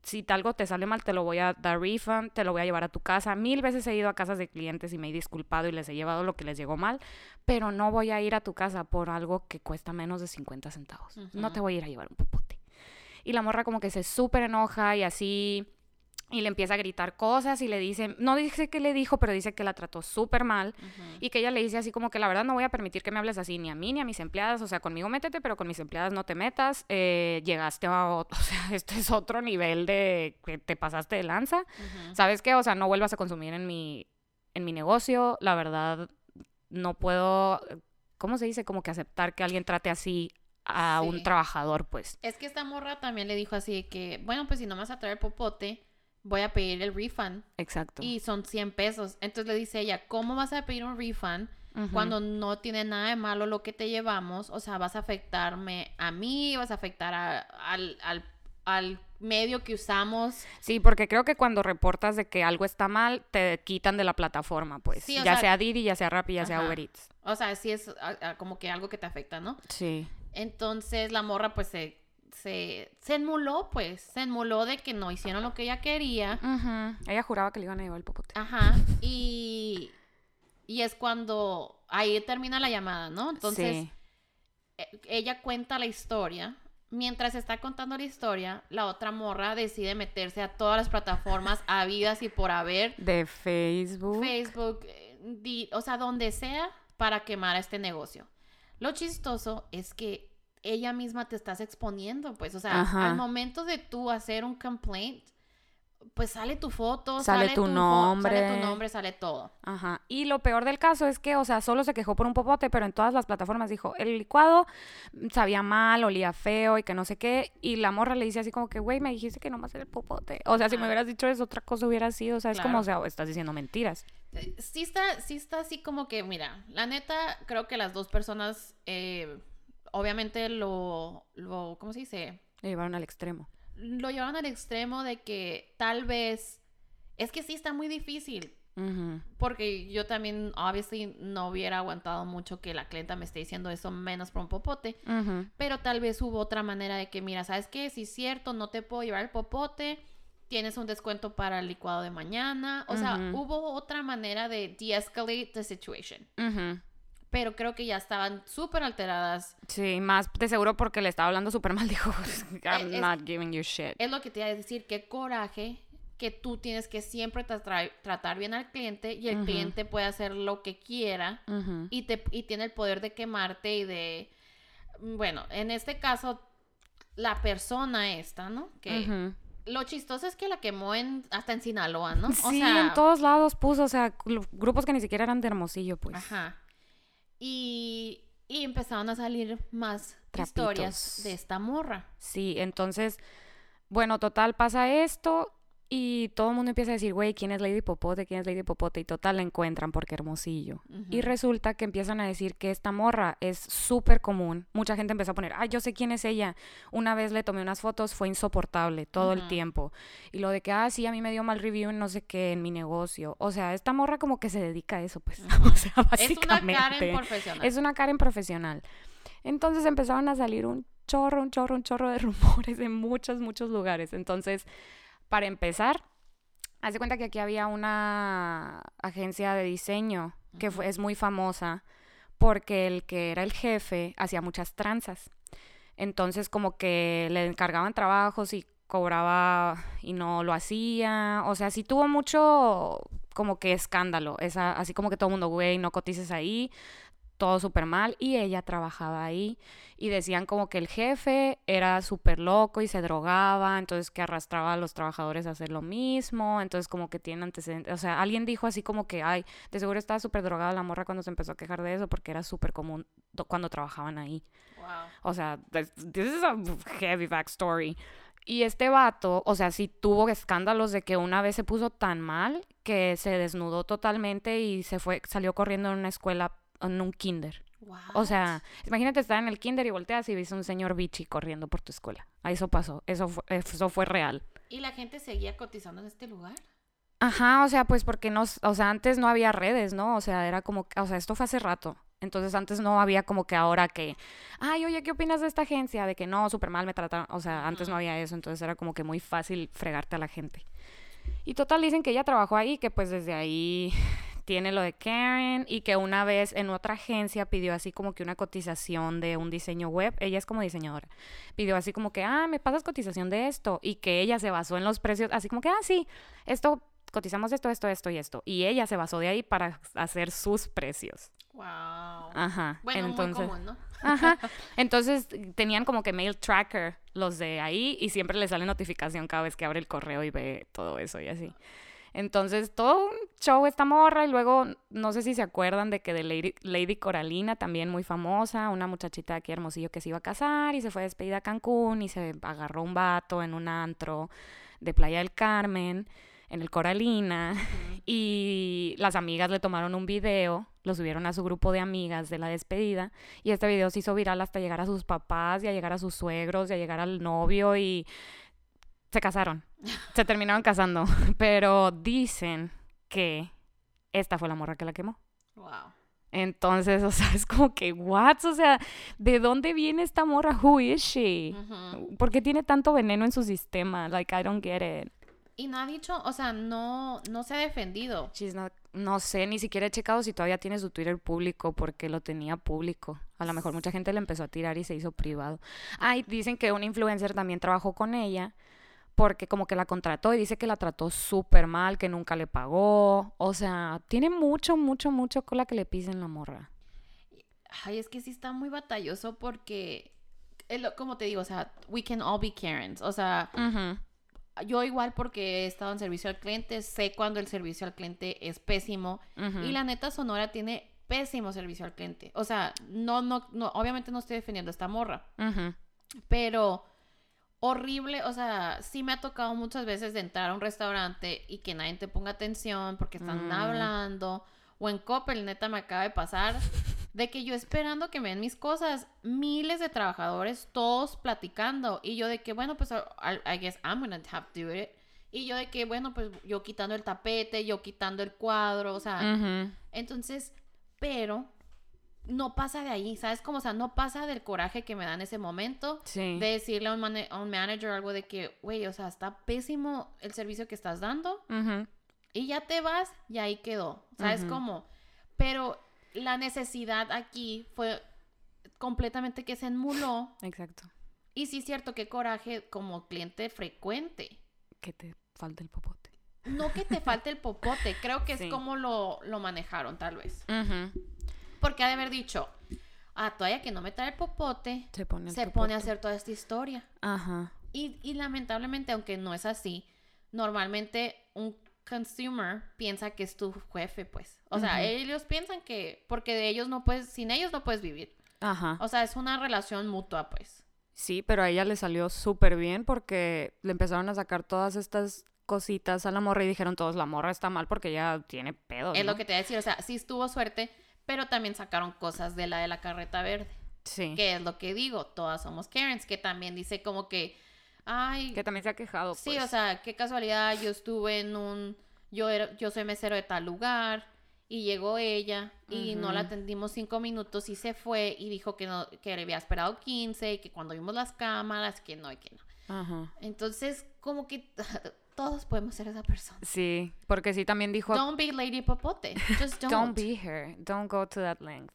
Si algo te sale mal, te lo voy a dar refund, te lo voy a llevar a tu casa. Mil veces he ido a casas de clientes y me he disculpado y les he llevado lo que les llegó mal, pero no voy a ir a tu casa por algo que cuesta menos de 50 centavos. No te voy a ir a llevar un popote. Y la morra como que se súper enoja y así, y le empieza a gritar cosas y le dice, no dice que le dijo, pero dice que la trató súper mal y que ella le dice así como que la verdad no voy a permitir que me hables así ni a mí ni a mis empleadas, o sea, conmigo métete, pero con mis empleadas no te metas, eh, llegaste a, ot- o sea, este es otro nivel de que te pasaste de lanza. ¿sabes qué? O sea, no vuelvas a consumir en mi, en mi negocio, la verdad no puedo, ¿cómo se dice? Como que aceptar que alguien trate así a Sí. un trabajador, pues. Es que esta morra también le dijo así de que, bueno, pues si no me vas a traer popote, voy a pedir el refund. Exacto. Y son 100 pesos. Entonces le dice ella, ¿cómo vas a pedir un refund cuando no tiene nada de malo lo que te llevamos? O sea, vas a afectarme a mí, vas a afectar a- al, al, al medio que usamos. Sí, porque creo que cuando reportas de que algo está mal, te quitan de la plataforma, pues. Sí, ya sea- sea Didi, ya sea Rappi, ya sea. Uber Eats. O sea, sí es como que algo que te afecta, ¿no? Sí. Entonces la morra pues se, se, se enmuló, pues. Se enmuló de que no hicieron lo que ella quería. Ella juraba que le iban a llevar el popote. Ajá. Y, y es cuando ahí termina la llamada, ¿no? Entonces sí. e- ella cuenta la historia. Mientras está contando la historia, la otra morra decide meterse a todas las plataformas habidas y por haber. De Facebook. Facebook, di- o sea, donde sea, para quemar a este negocio. Lo chistoso es que ella misma te estás exponiendo, pues, o sea, Ajá. al momento de tú hacer un complaint, pues sale tu foto, Sale sale, tu nombre. sale tu nombre, sale todo. Ajá. Y lo peor del caso es que, o sea, solo se quejó por un popote, pero en todas las plataformas dijo, el licuado sabía mal, olía feo y que no sé qué. Y la morra le dice así como que, güey, me dijiste que nomás era el popote. O sea, si me hubieras dicho eso, otra cosa hubiera sido. O sea, es como, o sea, estás diciendo mentiras. Eh, Sí está, sí está así como que, mira, la neta, creo que las dos personas, eh, obviamente lo, lo, ¿cómo se dice? Le llevaron al extremo. Lo llevaron al extremo de que tal vez, es que sí está muy difícil. Porque yo también, obviously, no hubiera aguantado mucho que la clienta me esté diciendo eso menos por un popote. Pero tal vez hubo otra manera de que, mira, ¿sabes qué? Si es cierto, no te puedo llevar el popote, tienes un descuento para el licuado de mañana. O sea, hubo otra manera de de-escalate the situation. Pero creo que ya estaban súper alteradas. Sí, más de seguro porque le estaba hablando súper mal, dijo, I'm es- not giving you shit. Es lo que te iba a decir, qué coraje que tú tienes que siempre tra- tratar bien al cliente y el cliente puede hacer lo que quiera y, te, y tiene el poder de quemarte y de... Bueno, en este caso, la persona esta, ¿no? Que, lo chistoso es que la quemó en, hasta en Sinaloa, ¿no? sí, en todos lados puso, o sea, grupos que ni siquiera eran de Hermosillo, pues. Ajá. Y, y empezaron a salir más historias de esta morra. Sí, entonces, bueno, total, pasa esto y todo el mundo empieza a decir, güey, ¿quién es Lady Popote? ¿Quién es Lady Popote? Y total la encuentran porque hermosillo. Y resulta que empiezan a decir que esta morra es súper común. Mucha gente empezó a poner, ay, yo sé quién es ella. Una vez le tomé unas fotos, fue insoportable todo el tiempo. Y lo de que, ah, sí, a mí me dio mal review en no sé qué, en mi negocio. O sea, esta morra como que se dedica a eso, pues. o sea, básicamente. Es una Karen profesional. Es una Karen profesional. Entonces empezaron a salir un chorro, un chorro, un chorro de rumores de muchos, muchos lugares. Entonces para empezar, hace cuenta que aquí había una agencia de diseño que es muy famosa porque el que era el jefe hacía muchas tranzas. Entonces como que le encargaban trabajos y cobraba y no lo hacía. O sea, sí tuvo mucho como que escándalo. Esa, así como que todo el mundo, güey, no cotices ahí todo súper mal y ella trabajaba ahí y decían como que el jefe era súper loco y se drogaba, entonces que arrastraba a los trabajadores a hacer lo mismo, entonces como que tiene antecedentes, o sea, alguien dijo así como que, ay, de seguro estaba súper drogada la morra cuando se empezó a quejar de eso porque era súper común cuando trabajaban ahí. Wow. O sea, this is a heavy backstory. Y este vato, o sea, sí tuvo escándalos de que una vez se puso tan mal que se desnudó totalmente y se fue, salió corriendo en una escuela en un kinder. O sea, imagínate estar en el kinder y volteas y ves un señor bichi corriendo por tu escuela. Eso pasó, eso fue, eso fue real. ¿Y la gente seguía cotizando en este lugar? Ajá, o sea, pues porque no, o sea, antes no había redes, ¿no? O sea, era como, o sea, esto fue hace rato. Entonces antes no había como que ahora que, ay, oye, ¿qué opinas de esta agencia? De que no, súper mal me trataron. O sea, antes no había eso, entonces era como que muy fácil fregarte a la gente. Y total dicen que ella trabajó ahí, que pues desde ahí tiene lo de Karen y que una vez en otra agencia pidió así como que una cotización de un diseño web. Ella es como diseñadora. Pidió así como que, ah, me pasas cotización de esto. Y que ella se basó en los precios, así como que, ah, sí, esto, cotizamos esto, esto, esto y esto. Y ella se basó de ahí para hacer sus precios. Wow. Ajá. Bueno, entonces, muy común, ¿no? Ajá. Entonces tenían como que mail tracker los de ahí y siempre le sale notificación cada vez que abre el correo y ve todo eso y así. Entonces, todo un show esta morra y luego, no sé si se acuerdan de que de Lady, Lady Coralina, también muy famosa, una muchachita de aquí Hermosillo que se iba a casar y se fue despedida a Cancún y se agarró un vato en un antro de Playa del Carmen, en el Coralina, y las amigas le tomaron un video, lo subieron a su grupo de amigas de la despedida, y este video se hizo viral hasta llegar a sus papás y a llegar a sus suegros y a llegar al novio y se casaron. Se terminaron casando. Pero dicen que esta fue la morra que la quemó. Wow. Entonces, o sea, es como que, what? O sea, ¿de dónde viene esta morra? Who is she? ¿Por qué tiene tanto veneno en su sistema? Like, I don't get it. Y no ha dicho, o sea, no, no se ha defendido. no sé, ni siquiera he checado si todavía tiene su Twitter público porque lo tenía público. A lo mejor mucha gente le empezó a tirar y se hizo privado. Ay, dicen que un influencer también trabajó con ella porque como que la contrató y dice que la trató súper mal, que nunca le pagó. O sea, tiene mucho, mucho, mucho cola que le pisen la morra. Ay, es que sí está muy batalloso porque, como te digo, o sea, we can all be Karens. O sea, yo igual porque he estado en servicio al cliente, sé cuando el servicio al cliente es pésimo. Y la neta, Sonora tiene pésimo servicio al cliente. O sea, no, no, no, obviamente no estoy defendiendo a esta morra. Pero horrible, o sea, sí me ha tocado muchas veces de entrar a un restaurante y que nadie te ponga atención porque están mm. hablando. O en Coppel, neta, me acaba de pasar de que yo esperando que me den mis cosas, miles de trabajadores, todos platicando. Y yo de que, bueno, pues, I, guess I'm gonna have to do it. Y yo de que, bueno, pues yo quitando el tapete, yo quitando el cuadro, o sea. Entonces, pero no pasa de ahí, ¿sabes? Como, o sea, no pasa del coraje que me da en ese momento de decirle a un, manager algo de que, güey, o sea, está pésimo el servicio que estás dando y ya te vas y ahí quedó, ¿sabes cómo? Pero la necesidad aquí fue completamente que se enmuló. Exacto. Y sí es cierto que coraje como cliente frecuente. Que te falte el popote. No que te falte el popote, creo que es como lo, lo manejaron tal vez. Porque ha de haber dicho, ah, todavía que no me trae el popote, se pone, a hacer toda esta historia. Ajá. Y, y lamentablemente, aunque no es así, normalmente un consumer piensa que es tu jefe, pues. O sea, ellos piensan que, porque de ellos no puedes, sin ellos no puedes vivir. Ajá. O sea, es una relación mutua, pues. Sí, pero a ella le salió súper bien porque le empezaron a sacar todas estas cositas a la morra y dijeron todos, la morra está mal porque ella tiene pedos, Es ¿no? lo que te voy a decir, o sea, sí estuvo suerte, pero también sacaron cosas de la de la carreta verde. Sí. Que es lo que digo, todas somos Karens, que también dice como que, ay, Que también se ha quejado, sí, pues. o sea, qué casualidad, yo estuve en un, yo era, yo soy mesero de tal lugar y llegó ella y no la atendimos cinco minutos y se fue y dijo que no, que le había esperado 15 y que cuando vimos las cámaras, que no y que no. Ajá. Entonces, como que todos podemos ser esa persona. Sí, porque sí también dijo, Don't be Lady Popote, just don't. don't be her, don't go to that length.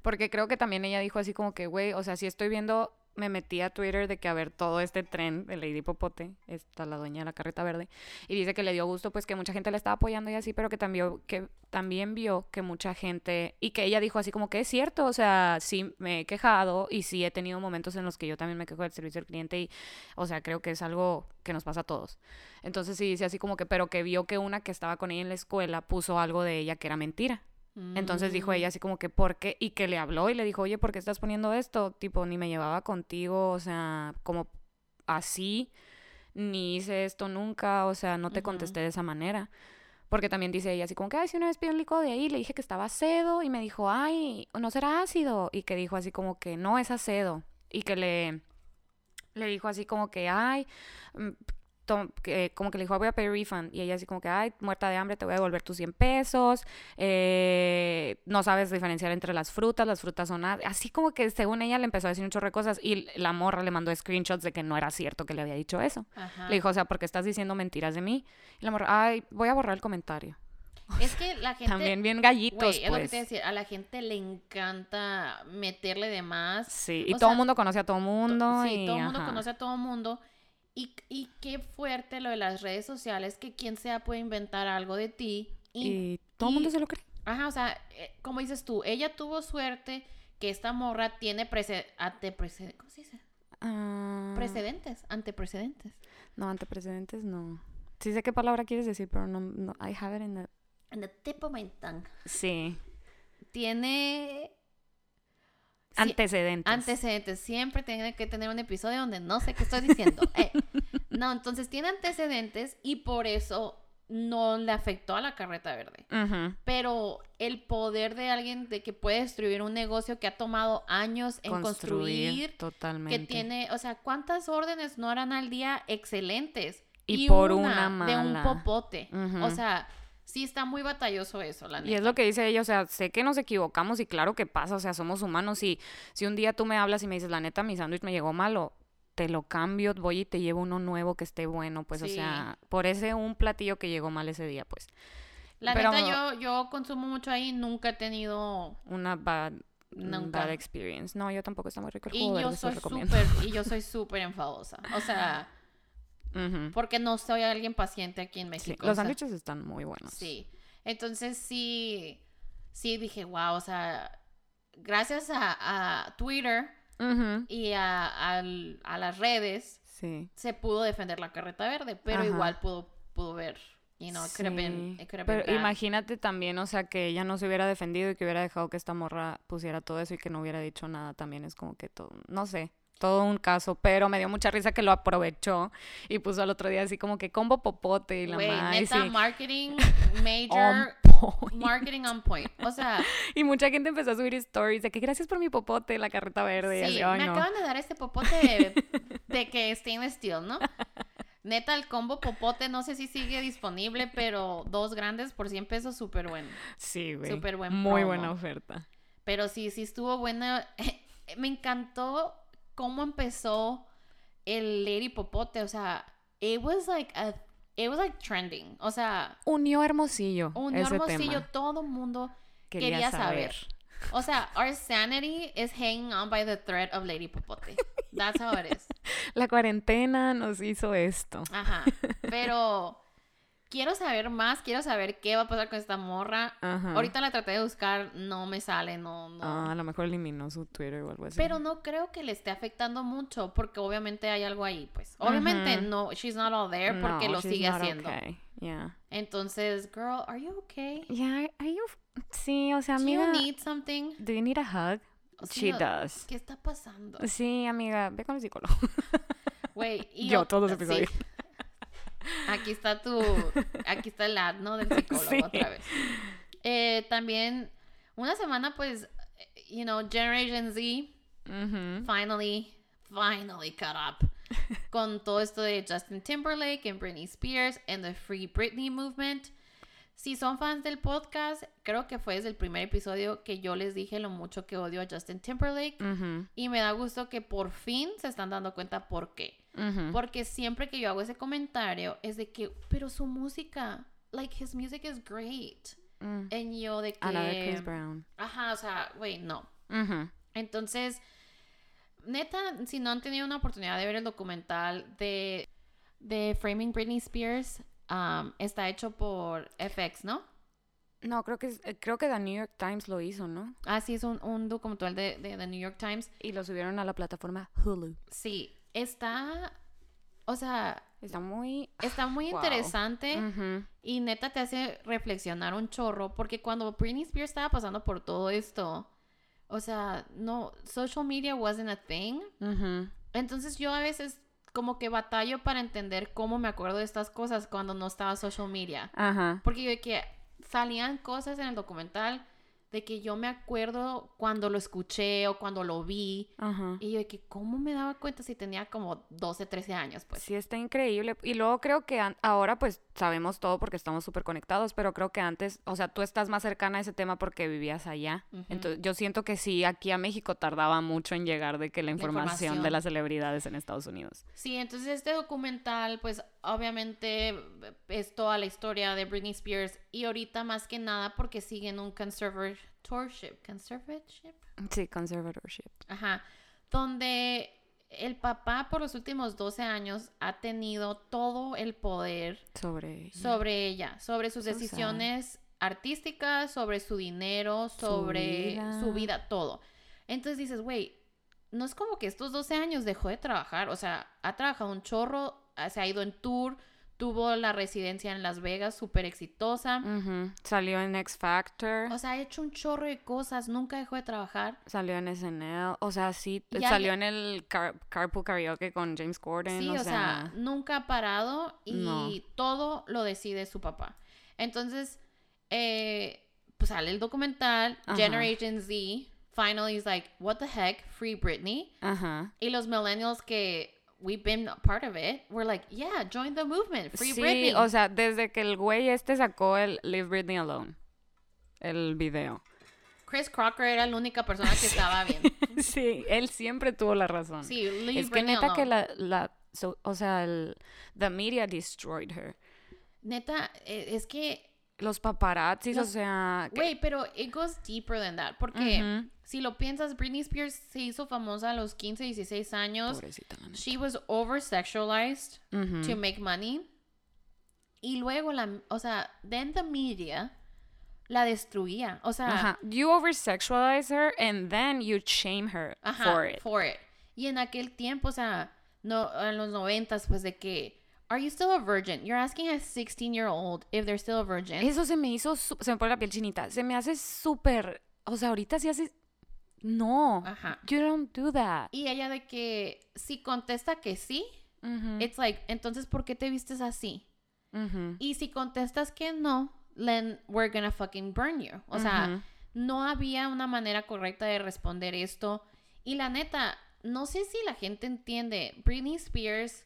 Porque creo que también ella dijo así como que, güey, o sea, si estoy viendo, me metí a Twitter de que a ver todo este tren de Lady Popote, está la dueña de la carreta verde, y dice que le dio gusto pues que mucha gente la estaba apoyando y así, pero que también, que también vio que mucha gente, y que ella dijo así como que es cierto, o sea, sí me he quejado y sí he tenido momentos en los que yo también me quejo del servicio al cliente y, o sea, creo que es algo que nos pasa a todos. Entonces sí dice así como que, pero que vio que una que estaba con ella en la escuela puso algo de ella que era mentira. Entonces dijo Mm. ella así como que, ¿por qué? Y que le habló y le dijo, oye, ¿por qué estás poniendo esto? Tipo, ni me llevaba contigo, o sea, como así, ni hice esto nunca, o sea, no te contesté de esa manera. Porque también dice ella así como que, ay, si una vez pidió un licuado de ahí, le dije que estaba acedo y me dijo, ay, no será ácido. Y que dijo así como que, no, es acedo. Y que le, le dijo así como que, ay, mm, que- como que le dijo, voy a pedir refund. Y ella así como que, ay, muerta de hambre, te voy a devolver tus 100 pesos. eh, no sabes diferenciar entre las frutas, las frutas son... a-". Así como que según ella le empezó a decir un chorro de cosas y la morra le mandó screenshots de que no era cierto que le había dicho eso. Ajá. Le dijo, o sea, porque estás diciendo mentiras de mí. Y la morra, ay, voy a borrar el comentario. Es que la gente. También bien gallitos, Güey, es lo que pues. te decía, a la gente le encanta meterle de más. Sí, y O todo el mundo conoce a todo el mundo. sí, y, todo el mundo conoce a todo el mundo. Y, y qué fuerte lo de las redes sociales, que quien sea puede inventar algo de ti. Y, Y todo el mundo se lo cree. ajá, o sea, eh, como dices tú, ella tuvo suerte que esta morra tiene prece anteprecedentes. ¿Cómo se dice? Ah, Precedentes, anteprecedentes. No, anteprecedentes no. Sí sé qué palabra quieres decir, pero no, no I have it in the... En the tip of my tongue. Sí. Tiene. sí, Antecedentes. Antecedentes. Siempre tiene que tener un episodio donde no sé qué estoy diciendo. Eh, No, entonces tiene antecedentes y por eso no le afectó a la carreta verde. Pero el poder de alguien de que puede destruir un negocio que ha tomado años en construir, Totalmente. que tiene, o sea, ¿cuántas órdenes no harán al día excelentes? Y por una de un popote. O sea, sí está muy batalloso eso, la Y es neta. lo que dice ella, o sea, sé que nos equivocamos y claro que pasa, o sea, somos humanos y si un día tú me hablas y me dices, la neta, mi sándwich me llegó malo, te lo cambio, voy y te llevo uno nuevo que esté bueno, pues, o sea, por ese un platillo que llegó mal ese día, pues, La pero- neta, yo, yo consumo mucho ahí, nunca he tenido una bad, Nunca. bad experience. No, yo tampoco está muy rico el Y jugo yo verde, se soy súper, y yo soy súper enfadosa. O sea, porque no soy alguien paciente aquí en México. Los sándwiches están muy buenos. Sí. Entonces sí, sí dije, wow, o sea, gracias a, a Twitter Y a, al- a las redes Sí. se pudo defender la carreta verde, pero Ajá. igual pudo, pudo ver, you know, Sí, been Pero imagínate también, o sea, que ella no se hubiera defendido y que hubiera dejado que esta morra pusiera todo eso y que no hubiera dicho nada. También es como que todo, no sé, todo un caso. Pero me dio mucha risa que lo aprovechó y puso al otro día así como que combo popote y la madre. neta, sí, marketing on major, point. marketing on point. O sea, Y mucha gente empezó a subir stories de que gracias por mi popote, la carreta verde. y Sí, así, ay, me no. acaban de dar este popote de, de que stainless steel, ¿no? Neta, el combo popote, no sé si sigue disponible, pero dos grandes por 100 pesos, súper bueno. Sí, güey. súper buen Muy promo. buena oferta. Pero sí, sí estuvo buena. Me encantó cómo empezó el Lady Popote, o sea, it was like a, it was like trending, o sea, Unió Hermosillo. un ese hermosillo, tema. todo el mundo Quería, quería saber. saber. O sea, our sanity is hanging on by the thread of Lady Popote. That's how it is. La cuarentena nos hizo esto. Ajá. Pero quiero saber más, quiero saber qué va a pasar con esta morra. Ajá. Ahorita la traté de buscar, no me sale, no, no. Ah, a lo mejor eliminó su Twitter o algo así. Pero no creo que le esté afectando mucho porque obviamente hay algo ahí, pues. Obviamente no, she's not all there porque No, lo she's sigue not haciendo. okay. Yeah. Entonces, girl, are you okay? Yeah, are you... Sí, o sea, Do amiga... you need something? Do you need a hug? O sea, She does. ¿Qué está pasando? Sí, amiga, ve con el psicólogo. Güey, Yo, todos los sí. Aquí está tu, aquí está el ad, ¿no? Del psicólogo Sí. otra vez. Eh, también, una semana, pues, eh, you know, Generation Z finally, finally caught up con todo esto de Justin Timberlake and Britney Spears and the Free Britney movement. Si son fans del podcast, creo que fue desde el primer episodio que yo les dije lo mucho que odio a Justin Timberlake. Y me da gusto que por fin se están dando cuenta por qué. Porque siempre que yo hago ese comentario es de que, pero su música, like his music is great. Mm. And yo de que... Another Chris Brown. Ajá, o sea, güey, no. Entonces, neta, si no han tenido una oportunidad de ver el documental de, de Framing Britney Spears, um, está hecho por FX, ¿no? No, creo que eh, creo que The New York Times lo hizo, ¿no? Ah, sí, es un, un documental de, de The New York Times. Y lo subieron a la plataforma Hulu. Sí, está, o sea, Está muy... está muy Wow. interesante y neta te hace reflexionar un chorro porque cuando Britney Spears estaba pasando por todo esto, o sea, no, social media wasn't a thing. Entonces yo a veces como que batallo para entender cómo me acuerdo de estas cosas cuando no estaba social media. Ajá. Porque yo de que salían cosas en el documental de que yo me acuerdo cuando lo escuché o cuando lo vi. Ajá. Y yo de que cómo me daba cuenta si tenía como 12, 13 años, pues. Sí, está increíble. Y luego creo que ahora pues sabemos todo porque estamos súper conectados, pero creo que antes, o sea, tú estás más cercana a ese tema porque vivías allá. Entonces yo siento que sí, aquí a México tardaba mucho en llegar de que la información, información. de las celebridades en Estados Unidos. Sí, entonces este documental, pues obviamente es toda la historia de Britney Spears y ahorita más que nada porque siguen un conservatorship. ¿Conservatorship? Sí, conservatorship. Ajá. Donde el papá por los últimos 12 años ha tenido todo el poder Sobre... sobre ella, sobre sus decisiones artísticas, sobre su dinero, Su sobre vida. su vida, todo. Entonces dices, güey, no es como que estos 12 años dejó de trabajar, o sea, ha trabajado un chorro, se ha ido en tour, tuvo la residencia en Las Vegas súper exitosa. Salió en X Factor. o sea, ha hecho un chorro de cosas, nunca dejó de trabajar. Salió en SNL, o sea, sí, Y hay- salió en el car- Carpool Karaoke con James Corden, Sí, o, sea, nunca ha parado y No. todo lo decide su papá. Entonces, eh, pues sale el documental. Generation Z, finally is like, what the heck, free Britney. Y los millennials que we've been part of it, we're like, yeah, join the movement, free sí, Britney. o sea, desde que el güey este sacó el Leave Britney Alone, el video. Chris Crocker era la única persona que estaba bien. sí, él siempre tuvo la razón. Sí, leave es que neta que la, la so- o sea, el, the media destroyed her. Neta, eh, es que Los paparazzis, o sea, que- Güey, pero it goes deeper than that. Porque si lo piensas, Britney Spears se hizo famosa a los 15, 16 años. pobrecita la neta. She was over sexualized Ujú. to make money. Y luego la, o sea, then the media la destruía. O sea, Ajá. You over sexualize her and then you shame her ajá, for it. for it. Y en aquel tiempo, o sea, no, en los noventas, pues de que, are you still a virgin? You're asking a 16 year old if they're still a virgin. Eso se me hizo, se me pone la piel chinita. Se me hace súper, o sea, ahorita sí hace, no, Ajá. you don't do that. Y ella de que si contesta que sí, Ujú, it's like, entonces, ¿por qué te vistes así? ujú, Y si contestas que no, then we're gonna fucking burn you. O sea, Ujú. no había una manera correcta de responder esto. Y la neta, no sé si la gente entiende. Britney Spears,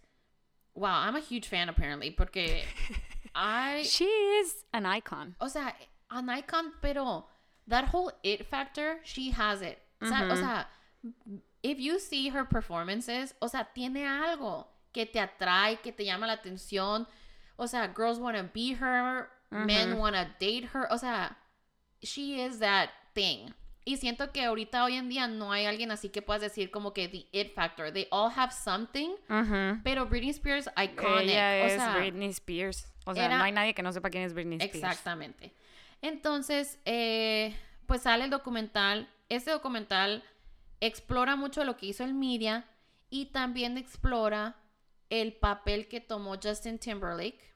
wow, I'm a huge fan apparently, porque I, She is an icon. o sea, an icon, pero that whole it factor, she has it. O sea, o mm-hmm. sea, if you see her performances, o sea, tiene algo que te atrae, que te llama la atención. O sea, girls want to be her, men mm-hmm. want to date her. O sea, she is that thing. Y siento que ahorita hoy en día no hay alguien así que puedas decir como que the it factor. They all have something, pero Britney Spears iconic. Ella o es sea, Britney Spears. O sea, era- no hay nadie que no sepa quién es Britney Spears. Exactamente. Entonces, eh, pues sale el documental. Este documental explora mucho lo que hizo el media y también explora el papel que tomó Justin Timberlake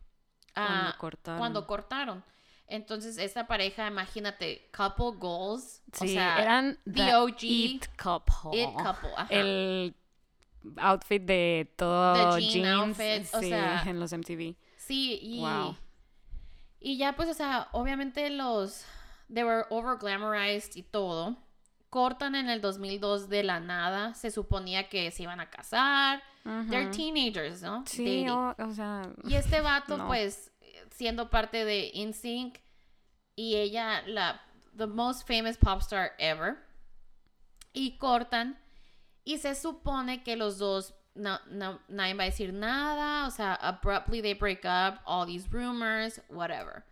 Cuando ah, cortaron. cuando cortaron. Entonces, esta pareja, imagínate, couple goals. Sí, o sea, eran the OG It Couple. It couple. Ajá. El outfit de todo The jean jeans. outfit, o sí, sea, en los MTV. Sí, y, Wow. y ya pues, o sea, obviamente los, they were over glamorized y todo. Cortan en el 2002 de la nada, se suponía que se iban a casar. They're teenagers, ¿no? Sí, o, o sea, Y este vato, No. pues, siendo parte de InSync y ella, la the most famous pop star ever. Y cortan. Y se supone que los dos, no, no, nadie va a decir nada. O sea, abruptly they break up, all these rumors, whatever.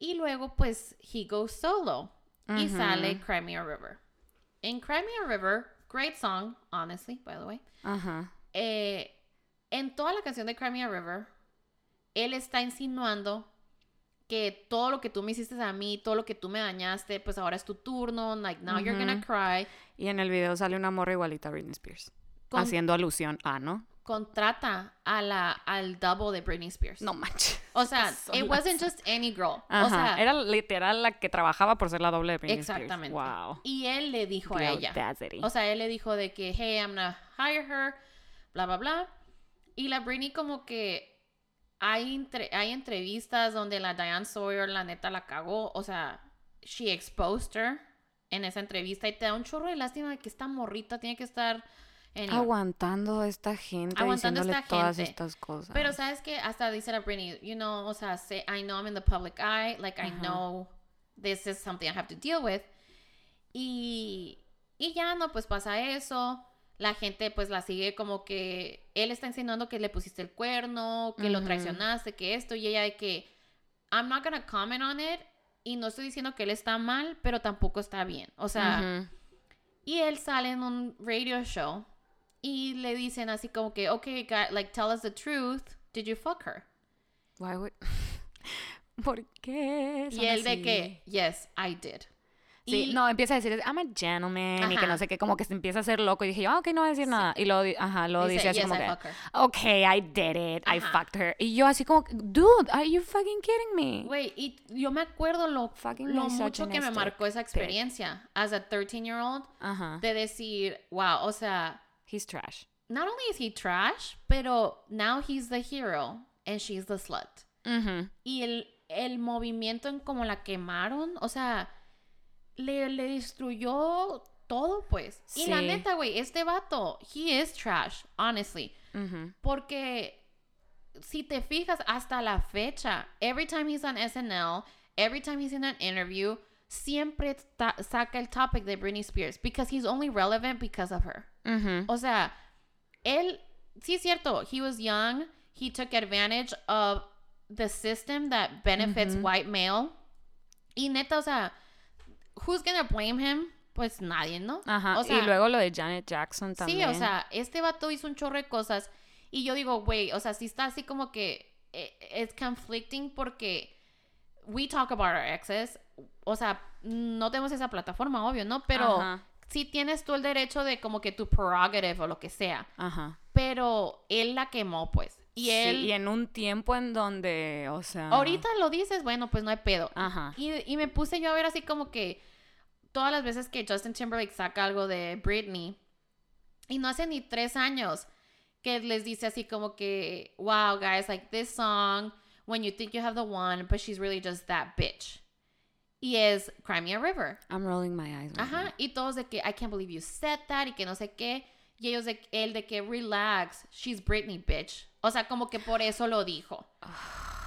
Y luego, pues, he goes solo. Y sale Cry Me a River. En Cry Me a River, great song, honestly, by the way ajá. eh, en toda la canción de Cry Me a River, él está insinuando que todo lo que tú me hiciste a mí, todo lo que tú me dañaste, pues ahora es tu turno, like now you're gonna cry. Y en el video sale una morra igualita a Britney Spears. Con- Haciendo alusión a, ¿no? Contrata a la, al double de Britney Spears. No manches. O sea, it las- wasn't just any girl. Ajá. O sea, Era literal la que trabajaba por ser la doble de Britney exactamente. Spears. Wow. Y él le dijo The a ella. audacity. O sea, él le dijo de que, hey, I'm gonna hire her, bla, bla, bla. Y la Britney como que hay, entre- hay entrevistas donde la Diane Sawyer la neta la cagó. O sea, she exposed her en esa entrevista y te da un chorro de lástima de que esta morrita tiene que estar en... Aguantando a esta gente, Aguantando a diciéndole esta todas gente. estas cosas. Pero sabes que hasta dice la Britney, you know, o sea, say, I know I'm in the public eye, like I know this is something I have to deal with. Y, y ya no, pues pasa eso. La gente pues la sigue como que él está insinuando que le pusiste el cuerno, que lo traicionaste, que esto, y ella de que I'm not gonna comment on it. Y no estoy diciendo que él está mal, pero tampoco está bien. O sea, Ujú. y él sale en un radio show y le dicen así como que, okay, guy, like, tell us the truth. Did you fuck her? Why would- ¿Por qué? Y él de que, yes, I did. Sí, Y- no, empieza a decir, I'm a gentleman, y que Ajá. no sé qué, como que se empieza a hacer loco. Y dije, ah, ok, no voy a decir nada. Y di- ajá, luego dice, así yes, como I que, okay, I did it, I Ajá. fucked her. Y yo así como, dude, are you fucking kidding me? Güey, y yo me acuerdo lo, Fucking lo mucho que me marcó esa experiencia as a 13-year-old Ajá, de decir, wow, o sea, he's trash. not only is he trash, pero now he's the hero and she's the slut. Ujú. Y el, el movimiento en cómo la quemaron, o sea, le, le destruyó todo, pues. Y la Sí. neta, güey, este vato, he is trash, honestly. Ujú. Porque si te fijas hasta la fecha, every time he's on SNL, every time he's in an interview, siempre saca el topic de Britney Spears because he's only relevant because of her. Ujú. O sea, él, sí es cierto, he was young, he took advantage of the system that benefits Ujú. white male. Y neta, o sea, who's gonna blame him? Pues nadie, ¿no? Ajá, O sea, y luego lo de Janet Jackson también. Sí, o sea, este vato hizo un chorro de cosas. Y yo digo, güey, o sea, sí está así como que eh, es conflicting porque we talk about our exes. O sea, no tenemos esa plataforma, obvio, ¿no? Pero Ajá. sí tienes tú el derecho de como que tu prerogative o lo que sea. Ajá. Pero él la quemó, pues. Y Sí, él, y en un tiempo en donde, o sea... ahorita lo dices, bueno, pues no hay pedo. Ajá. Y, y me puse yo a ver así como que todas las veces que Justin Timberlake saca algo de Britney, y no hace ni tres años, que les dice así como que, wow, guys, like this song, when you think you have the one, but she's really just that bitch. Y es Cry Me a River. I'm rolling my eyes. right Ajá, now. y todos de que I can't believe you said that y que no sé qué. Y ellos de él de que relax, she's Britney, bitch. O sea, como que por eso lo dijo.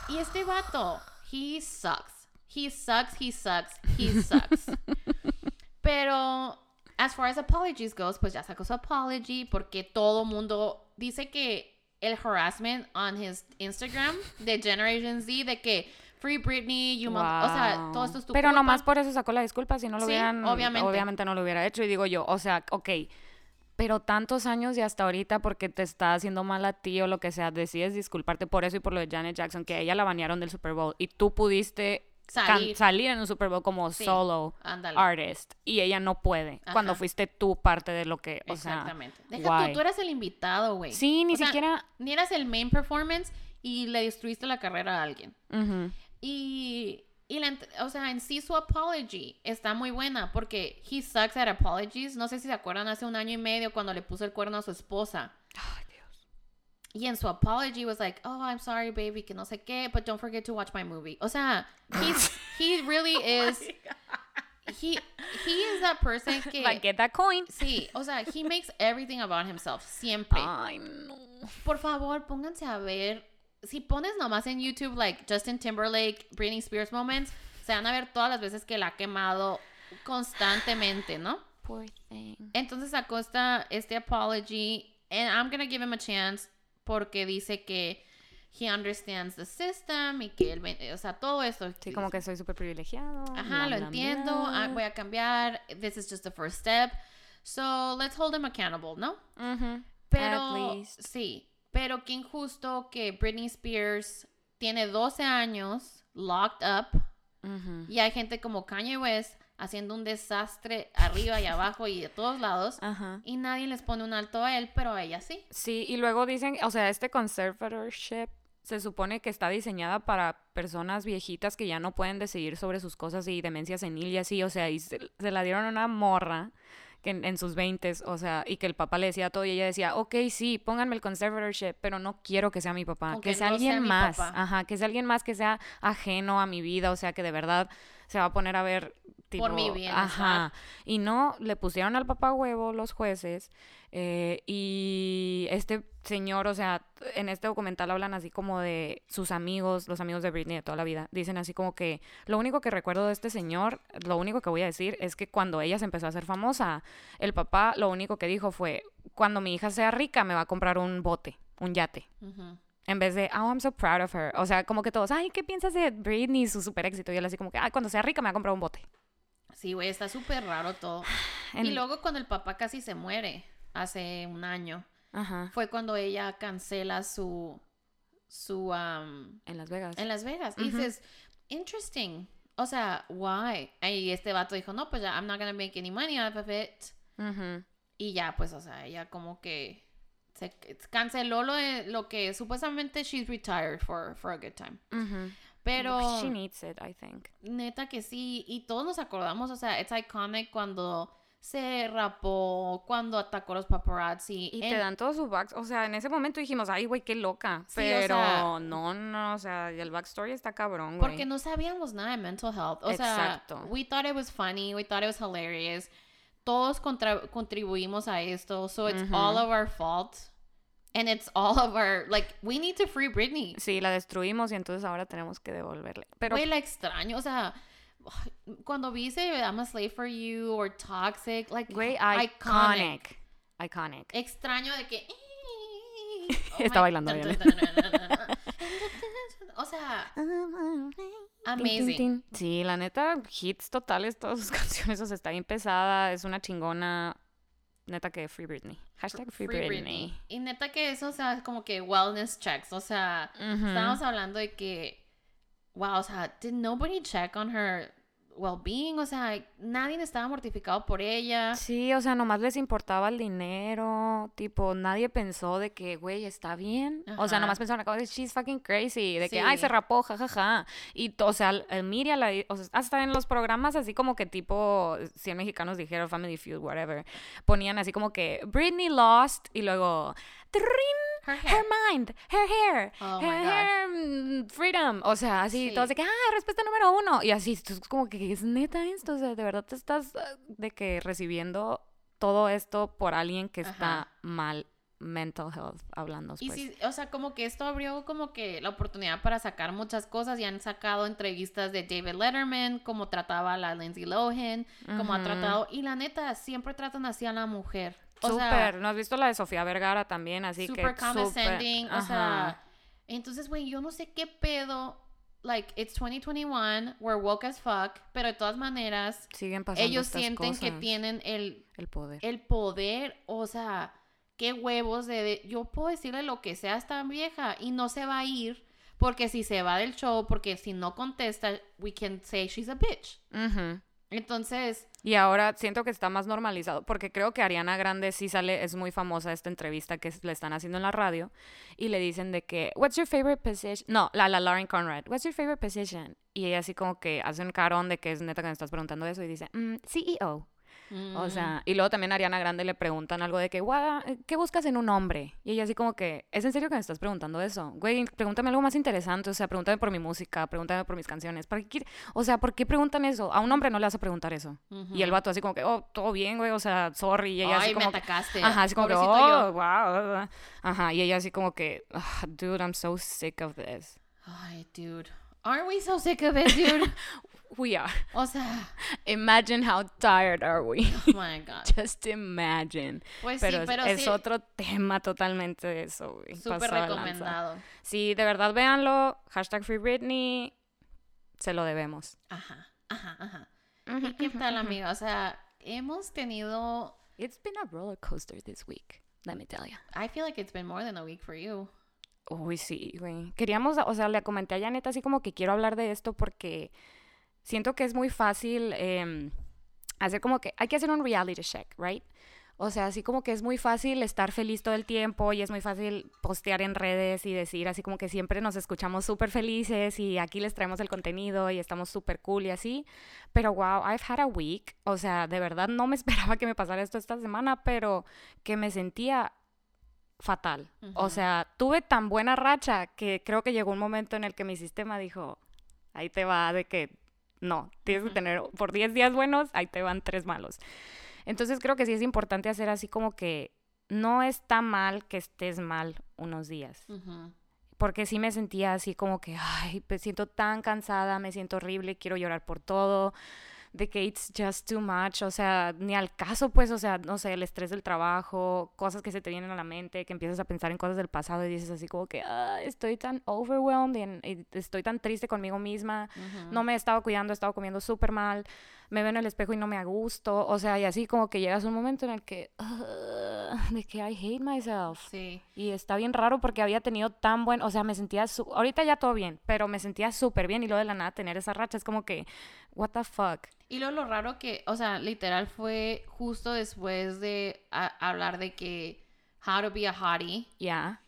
Y este vato, he sucks. He sucks, he sucks, he sucks. Pero as far as apologies goes, pues ya sacó su apology porque todo mundo dice que el harassment on his Instagram de Generation Z de que Free Britney, you mother- o sea, todo Wow. esto es tu Pero culpa. nomás por eso sacó la disculpa, si no lo Sí, hubieran, obviamente. no lo hubiera hecho. Y digo yo, o sea, ok, pero tantos años y hasta ahorita porque te está haciendo mal a ti o lo que sea, decides disculparte por eso y por lo de Janet Jackson, que a ella la banearon del Super Bowl y tú pudiste Salir. salir en un Super Bowl como Sí, solo ándale. artist y ella no puede cuando fuiste tú parte de lo que, o sea, Exactamente. Deja why? tú, tú eras el invitado, güey. Sí, ni O sea, siquiera... Ni eras el main performance y le destruiste la carrera a alguien. Y, y la, o sea, en sí su apology está muy buena porque he sucks at apologies. No sé si se acuerdan hace un año y medio cuando le puso el cuerno a su esposa. Ay, Dios. Y en su apology was like, oh, I'm sorry, baby, que no sé qué, but don't forget to watch my movie. O sea, he's, he really Oh is, he, he is that person que, Like, get that coin. sí, o sea, he makes everything about himself, siempre. Ay, no. Por favor, pónganse a ver. Si pones nomás en YouTube, like Justin Timberlake, Britney Spears moments, se van a ver todas las veces que la ha quemado constantemente, ¿no? Poor thing. Entonces sacó esta, este apology, and I'm gonna give him a chance porque dice que he understands the system y que él, o sea, todo esto. Sí, como que soy súper privilegiado. Ajá, bla, lo bla, entiendo, bla. ah, voy a cambiar, this is just the first step. So, let's hold him accountable, ¿no? Ujú. Pero, At least. sí, pero qué injusto que Britney Spears tiene 12 años, locked up, y hay gente como Kanye West haciendo un desastre arriba y abajo y de todos lados, y nadie les pone un alto a él, pero a ella sí. Sí, y luego dicen, o sea, este conservatorship se supone que está diseñada para personas viejitas que ya no pueden decidir sobre sus cosas y demencia senil y así, o sea, y se, se la dieron a una morra que en, en sus veintes, o sea, y que el papá le decía todo y ella decía, ok, sí, pónganme el conservatorship, pero no quiero que sea mi papá, que, sea no alguien más, papá. ajá, que sea alguien más que sea ajeno a mi vida, o sea, que de verdad se va a poner a ver tipo, Por mi bienestar. ajá, y no, le pusieron al papá huevo los jueces eh, y este señor, o sea, en este documental hablan así como de sus amigos, los amigos de Britney de toda la vida. Dicen así como que lo único que recuerdo de este señor, lo único que voy a decir es que cuando ella se empezó a hacer famosa, el papá lo único que dijo fue, cuando mi hija sea rica me va a comprar un bote, un yate. En vez de, oh, I'm so proud of her. O sea, como que todos, ay, ¿qué piensas de Britney su super éxito? Y él así como que, ay, cuando sea rica me va a comprar un bote. Sí, güey, está súper raro todo. En- Y luego cuando el papá casi se muere, hace un año, Ajá. fue cuando ella cancela su, su, um, En Las Vegas. en Las Vegas. Y Ujú. dices, interesting. O sea, why? Y este vato dijo, no, pues ya, I'm not gonna make any money out of it. Ujú. Y ya, pues, o sea, ella como que se canceló lo, de, lo que supuestamente she's retired for, for a good time. Ujú. Pero She needs it, I think. neta que sí, y todos nos acordamos, o sea, it's iconic cuando se rapó, cuando atacó a los paparazzi. Y en- te dan todo su back, o sea, en ese momento dijimos, ay, güey, qué loca. Sí, o Pero sea- no, no, o sea, el backstory está cabrón, güey. Porque no sabíamos nada de mental health. O Exacto. sea, we thought it was funny, we thought it was hilarious. Todos contra- contribuimos a esto, so it's all of our fault. And it's all of our, like, we need to free Britney. Sí, la destruimos y entonces ahora tenemos que devolverle. Pero Güey, la extraño, o sea, cuando vi ese I'm a slave for you or toxic, like, güey, iconic. iconic. Iconic. Extraño de que... Está bailando, dun, dun, dun, dun, dun. O sea, amazing. Sí, la neta, hits totales, todas sus canciones, o sea, está bien pesada, es una chingona. Neta que Free Britney. Hashtag Free, Free Britney. Britney. Y neta que eso, o sea, como que wellness checks. O sea, Ujú. estábamos hablando de que, wow, o sea, did nobody check on her well-being? O sea, nadie estaba mortificado por ella. Sí, o sea, nomás les importaba el dinero, tipo, nadie pensó de que, güey, está bien. O sea, nomás pensaron, oh, she's fucking crazy, de que, ay, se rapó, jajaja. Y, o sea, media, la, o sea, hasta en los programas así como que tipo, 100 mexicanos dijeron Family Feud, whatever, ponían así como que, Britney lost, y luego, "Trin, Her mind, her hair, Oh her hair, mm, freedom. O sea, así, Sí. todos de que, ah, respuesta número uno. Y así, esto es como que es neta esto. O sea, de verdad te estás ah, de que recibiendo todo esto por alguien que está mal mental health hablando. Y Pues. sí, o sea, como que esto abrió como que la oportunidad para sacar muchas cosas y han sacado entrevistas de David Letterman, como trataba a la Lindsay Lohan, como ha tratado, y la neta, siempre tratan así a la mujer. Súper. ¿No has visto la de Sofía Vergara también? Así super que. condescending, súper, o sea, entonces, güey, yo no sé qué pedo, like, it's 2021, we're woke as fuck, pero de todas maneras, Siguen pasando ellos estas sienten que tienen el, el poder. el poder, o sea, qué huevos de, de- yo puedo decirle lo que sea a esta vieja y no se va a ir porque si se va del show, porque si no contesta, we can say she's a bitch. Ujú. Entonces, Y ahora siento que está más normalizado, porque creo que Ariana Grande sí sale, es muy famosa esta entrevista que le están haciendo en la radio, y le dicen de que, what's your favorite position? No, la, la Lauren Conrad, what's your favorite position? Y ella así como que hace un carón de que es neta que me estás preguntando eso, y dice, "Mm, CEO. O mm, sea, y luego también a Ariana Grande le preguntan algo de que, "Gua- ¿qué buscas en un hombre? Y ella así como que, ¿es en serio que me estás preguntando eso? Güey, pregúntame algo más interesante, o sea, pregúntame por mi música, pregúntame por mis canciones. ¿Para qué O sea, ¿por qué preguntan eso? A un hombre no le vas a preguntar eso. Y el vato así como que, oh, todo bien, güey, o sea, sorry. Y ella Ay, así me como que, atacaste. Ajá, así como que, oh, wow. Ajá, y ella así como que, "Ugh, dude, I'm so sick of this. Ay, dude. Aren't we so sick of it, dude? We are. o sea, Imagine how tired are we. oh my God. Just imagine. Pues Pero, sí, es- pero es, sí, otro tema totalmente eso, súper recomendado. Sí, de verdad, véanlo. Hashtag Free Britney. Se lo debemos. Ajá, ajá, ajá. ¿Y qué tal, amiga? O sea, hemos tenido... It's been a roller coaster this week, let me tell you. I feel like it's been more than a week for you. Uy, sí, güey. Queríamos, o sea, le comenté a Janet así como que quiero hablar de esto porque siento que es muy fácil em, hacer como que hay que hacer un reality check, right? O sea, así como que es muy fácil estar feliz todo el tiempo y es muy fácil postear en redes y decir así como que siempre nos escuchamos súper felices y aquí les traemos el contenido y estamos súper cool y así. Pero wow, I've had a week. O sea, de verdad no me esperaba que me pasara esto esta semana, pero que me sentía fatal. O Ujú. sea, tuve tan buena racha que creo que llegó un momento en el que mi sistema dijo, ahí te va de que no, tienes que tener por 10 días buenos, ahí te van tres malos. Entonces creo que sí es importante hacer así como que no está mal que estés mal unos días. Porque sí me sentía así como que, ay, me siento tan cansada, me siento horrible, quiero llorar por todo, de que it's just too much, o sea, ni al caso, pues, o sea, no sé, el estrés del trabajo, cosas que se te vienen a la mente, que empiezas a pensar en cosas del pasado y dices así como que, ah, estoy tan overwhelmed y, estoy tan triste conmigo misma, no me he estado cuidando, he estado comiendo súper mal, me veo en el espejo y no me gusto, o sea, y así como que llegas a un momento en el que, de que I hate myself. Sí. Y está bien raro porque había tenido tan buen, o sea, me sentía, su- ahorita ya todo bien, pero me sentía súper bien y luego de la nada tener esa racha es como que, what the fuck. Y luego lo raro que, o sea, literal fue justo después de hablar de que how to be a hottie. Ya.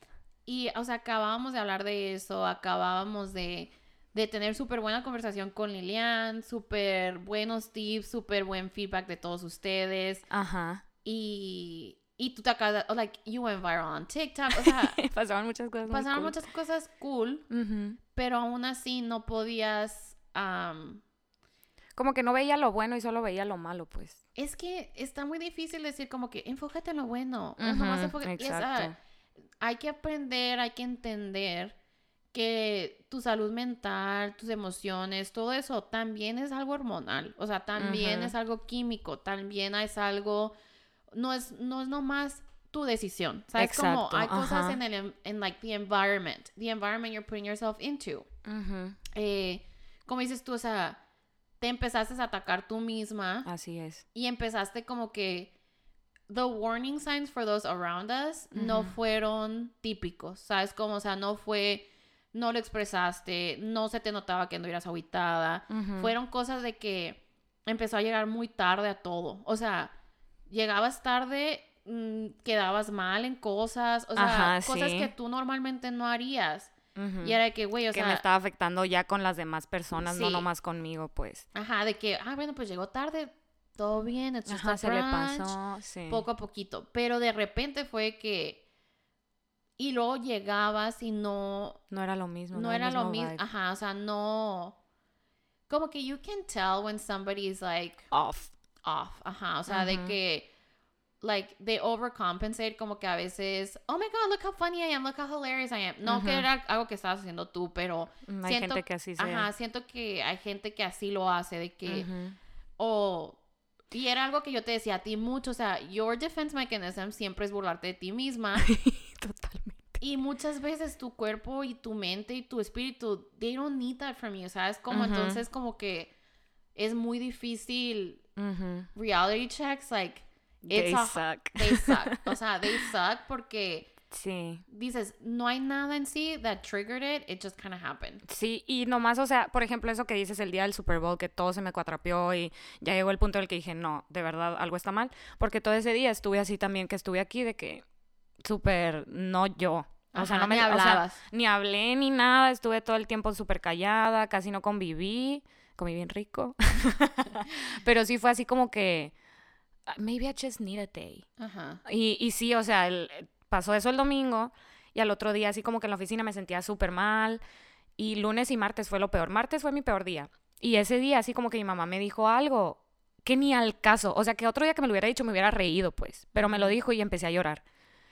Y, o sea, acabábamos de hablar de eso, acabábamos de, de tener súper buena conversación con Lilian, súper buenos tips, súper buen feedback de todos ustedes. Ajá. Y, y tú te acabas, de- like, you went viral on TikTok. O sea, Pasaban muchas cosas. pasaron cool. muchas cosas cool, pero aún así no podías... am, Como que no veía lo bueno y solo veía lo malo, pues. Es que está muy difícil decir como que enfócate en lo bueno. nomás enfoca- y esa- exacto. hay que aprender, hay que entender que tu salud mental, tus emociones, todo eso también es algo hormonal. O sea, también Ujú. es algo químico, también es algo, no es, no es nomás tu decisión. ¿Sabes? Como Exacto, hay cosas ajá. en el, en like the environment, the environment you're putting yourself into. Ujú. Eh, como dices tú, o sea, te empezaste a atacar tú misma Así es. y empezaste como que the warning signs for those around us no fueron típicos, ¿sabes? Como, o sea, no fue, no lo expresaste, no se te notaba que anduvieras aguitada. Ujú. Fueron cosas de que empezó a llegar muy tarde a todo. O sea, llegabas tarde, mm, quedabas mal en cosas, o sea, Ajá, cosas sí. que tú normalmente no harías. Y era de que, güey, o que sea, me estaba afectando ya con las demás personas, no nomás conmigo, pues. ajá, de que, ah, bueno, pues llegó tarde, todo bien, Ajá, a se le pasó, sí. poco a poquito. Pero de repente fue que. Y luego llegabas y no. No era lo mismo. No, era lo mismo. Ajá, o sea, no. Como que you can tell when somebody is like Off. off. Ajá, o sea, de que. Like, they overcompensate, como que a veces, oh my god, look how funny I am, look how hilarious I am. No que Ujú. era algo que estabas haciendo tú, pero Mm, Hay siento, gente que así se... ajá, siento que hay gente que así lo hace, de que, o y era algo que yo te decía a ti mucho, o sea, your defense mechanism siempre es burlarte de ti misma Totalmente. Y muchas veces tu cuerpo y tu mente y tu espíritu, they don't need that from you, ¿sabes? Como Ujú. entonces como que es muy difícil reality checks, like, They it's a- suck. they suck. O sea, they suck porque Sí. dices, no hay nada en sí that triggered it, it just kind of happened. Sí, y nomás, o sea, por ejemplo, eso que dices el día del Super Bowl, que todo se me cuatrapeó y ya llegó el punto en el que dije, no, de verdad, algo está mal. Porque todo ese día estuve así también, que estuve aquí de que súper no yo. O sea, no me ni o sea, hablabas. ni hablé ni nada, estuve todo el tiempo súper callada, casi no conviví, comí bien rico. Pero sí fue así como que, "Ah, maybe I just need a day. Ajá. Y, y sí, o sea, el- pasó eso el domingo y al otro día así como que en la oficina me sentía súper mal y lunes y martes fue lo peor. Martes fue mi peor día. Y ese día así como que mi mamá me dijo algo que ni al caso. O sea, que otro día que me lo hubiera dicho me hubiera reído, pues. Pero me lo dijo y empecé a llorar.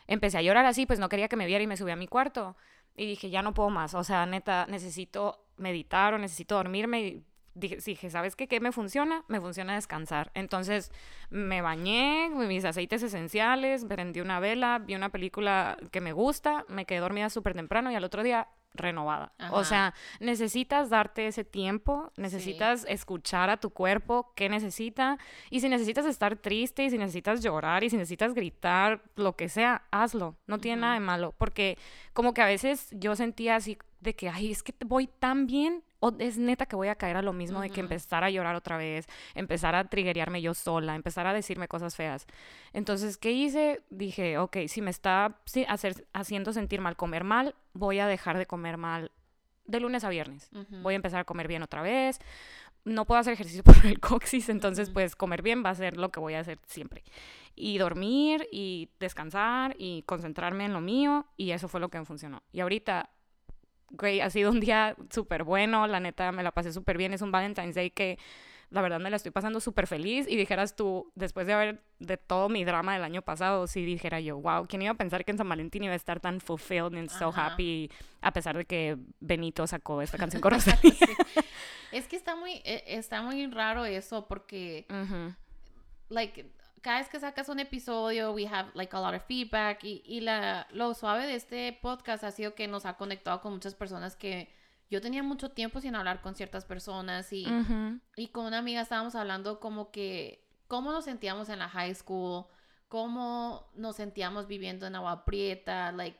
Empecé a llorar así, pues no quería que me viera y me subí a mi cuarto. Y dije, ya no puedo más. O sea, neta, necesito meditar o necesito dormirme. Y dije, dije, ¿sabes qué? ¿Qué me funciona? Me funciona descansar. Entonces me bañé, mis aceites esenciales, prendí una vela, vi una película que me gusta, me quedé dormida súper temprano y al otro día renovada. O sea, necesitas darte ese tiempo, necesitas escuchar a tu cuerpo qué necesita y si necesitas estar triste y si necesitas llorar y si necesitas gritar, lo que sea, hazlo. No tiene nada de malo porque como que a veces yo sentía así de que, ay, es que voy tan bien o es neta que voy a caer a lo mismo de que empezar a llorar otra vez, empezar a triggerearme yo sola, empezar a decirme cosas feas. Entonces, ¿qué hice? Dije, ok, si me está hacer- haciendo sentir mal comer mal, voy a dejar de comer mal de lunes a viernes. Voy a empezar a comer bien otra vez. No puedo hacer ejercicio por el coxis, entonces pues comer bien va a ser lo que voy a hacer siempre. Y dormir y descansar y concentrarme en lo mío y eso fue lo que me funcionó. Y ahorita, ha sido un día súper bueno, la neta me la pasé súper bien, es un Valentine's Day que la verdad me la estoy pasando súper feliz y dijeras tú, después de haber de todo mi drama del año pasado, si dijera yo, wow, ¿quién iba a pensar que en San Valentín iba a estar tan fulfilled and so Ajá. happy a pesar de que Benito sacó esta canción con Rosalía? Es que está muy, eh, está muy raro eso porque, like, cada vez que sacas un episodio, we have, like, a lot of feedback y, y la, lo suave de este podcast ha sido que nos ha conectado con muchas personas que yo tenía mucho tiempo sin hablar con ciertas personas y, Ujú. y con una amiga estábamos hablando como que cómo nos sentíamos en la high school, cómo nos sentíamos viviendo en agua prieta, like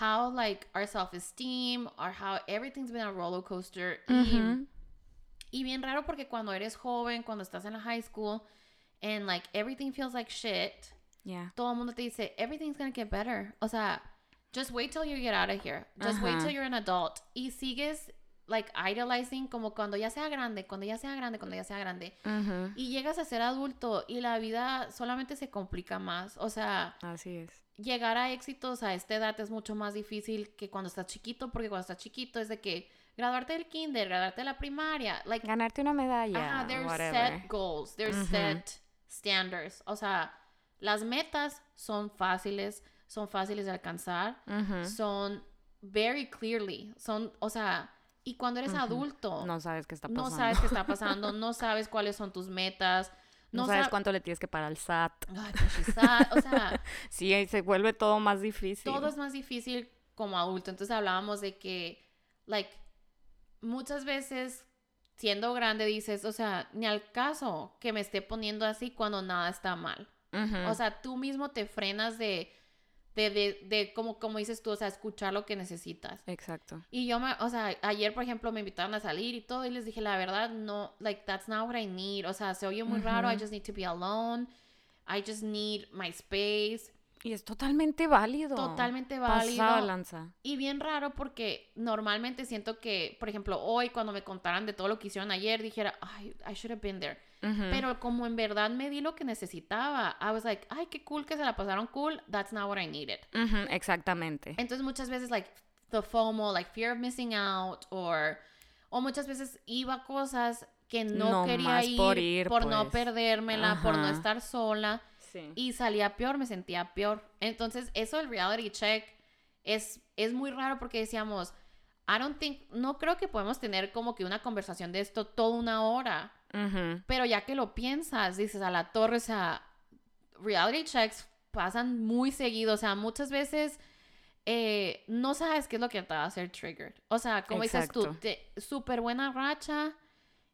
how like our self-esteem or how everything's been a roller coaster. Y- Ujú. y bien raro porque cuando eres joven, cuando estás en la high school, and like everything feels like shit, Yeah. todo el mundo te dice, everything's gonna get better. O sea, just wait till you get out of here. Just wait Ajá. till you're an adult. Y sigues, like, idolizing como cuando ya sea grande, cuando ya sea grande, cuando ya sea grande. Ujú. Y llegas a ser adulto y la vida solamente se complica más. O sea, Así es. llegar a éxitos a esta edad es mucho más difícil que cuando estás chiquito, porque cuando estás chiquito es de que graduarte del kinder, graduarte de la primaria, like, Ganarte una medalla. Ajá, there's whatever. set goals, there's Ujú. set standards. O sea, las metas son fáciles, son fáciles de alcanzar, son very clearly, son, o sea, y cuando eres adulto, No sabes qué está no pasando. sabes qué está pasando, no sabes cuáles son tus metas, No, no, sabes sab- cuánto le tienes que pagar al SAT. Ay, pues, quizá, o sea, Sí, se vuelve todo más difícil. todo es más difícil como adulto. Entonces hablábamos de que, like, muchas veces siendo grande dices, o sea, ni al caso que me esté poniendo así cuando nada está mal. Ujú. O sea, tú mismo te frenas de, de, de, de como, como dices tú, o sea, escuchar lo que necesitas. Exacto. Y yo, me, o sea, ayer, por ejemplo, me invitaron a salir y todo, y les dije, la verdad, no, like, that's not what I need. O sea, se oye muy raro, I just need to be alone. I just need my space. Y es totalmente válido. Totalmente válido. lanza. Y bien raro porque normalmente siento que, por ejemplo, hoy cuando me contaran de todo lo que hicieron ayer, dijera, ay, I should have been there. Pero como en verdad me di lo que necesitaba, I was like, ay, qué cool que se la pasaron cool, that's not what I needed. Exactamente. Entonces muchas veces, like, the FOMO, like, fear of missing out, or, o muchas veces iba a cosas que no No quería ir, por ir, no pues. perdérmela, por no estar sola. Sí. y salía peor, me sentía peor. Entonces, eso del reality check es, es muy raro porque decíamos, I don't think, no creo que podemos tener como que una conversación de esto toda una hora, pero ya que lo piensas, dices a la torre, o sea, reality checks pasan muy seguido, o sea, muchas veces eh, no sabes qué es lo que te va a hacer triggered. O sea, como dices tú, te- súper buena racha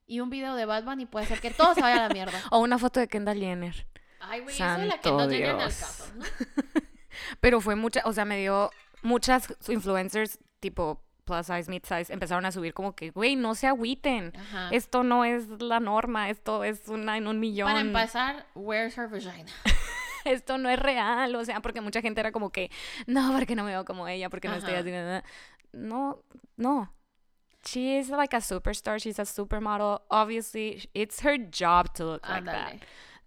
y un video de Batman y puede ser que todo se vaya a la mierda. O una foto de Kendall Jenner. Ay, güey, eso de la que no llegan al caso, ¿no? Pero fue mucha, o sea, me dio muchas influencers tipo plus size, mid size, empezaron a subir como que, güey, no se agüiten. Ajá. Esto no es la norma, esto es una en un millón. Para empezar, where's her vagina? esto no es real, o sea, porque mucha gente era como que, no, porque no me veo como ella, porque no estoy haciendo nada. No, no. She is like a superstar, she's a supermodel. Obviously, it's her job to look like that.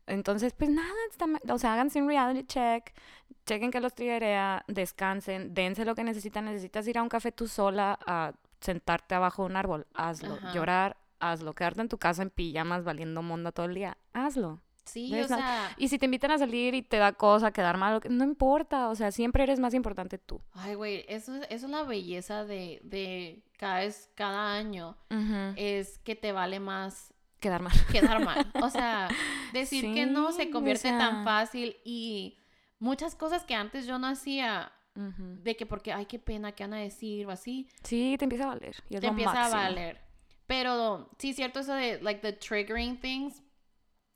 Entonces, pues nada, o sea, háganse un reality check, chequen que los triggerea, descansen, dense lo que necesitan. Necesitas ir a un café tú sola a sentarte abajo de un árbol, hazlo. Ajá. Llorar, hazlo. Quedarte en tu casa en pijamas valiendo monda todo el día, hazlo. Sí, o not- sea, Y si te invitan a salir y te da cosa, quedar mal, no importa, o sea, siempre eres más importante tú. ay, güey, eso, es- eso es la belleza de, de cada vez, cada año, es que te vale más Quedar mal. quedar mal. O sea, decir que no Sí, se o convierte sea. tan fácil y muchas cosas que antes yo no hacía, Ujú. de que porque, ay, qué pena, qué van a decir o así, Sí, te empieza a valer. y es te lo empieza máximo. a valer. Pero sí, cierto eso de, like, the triggering things.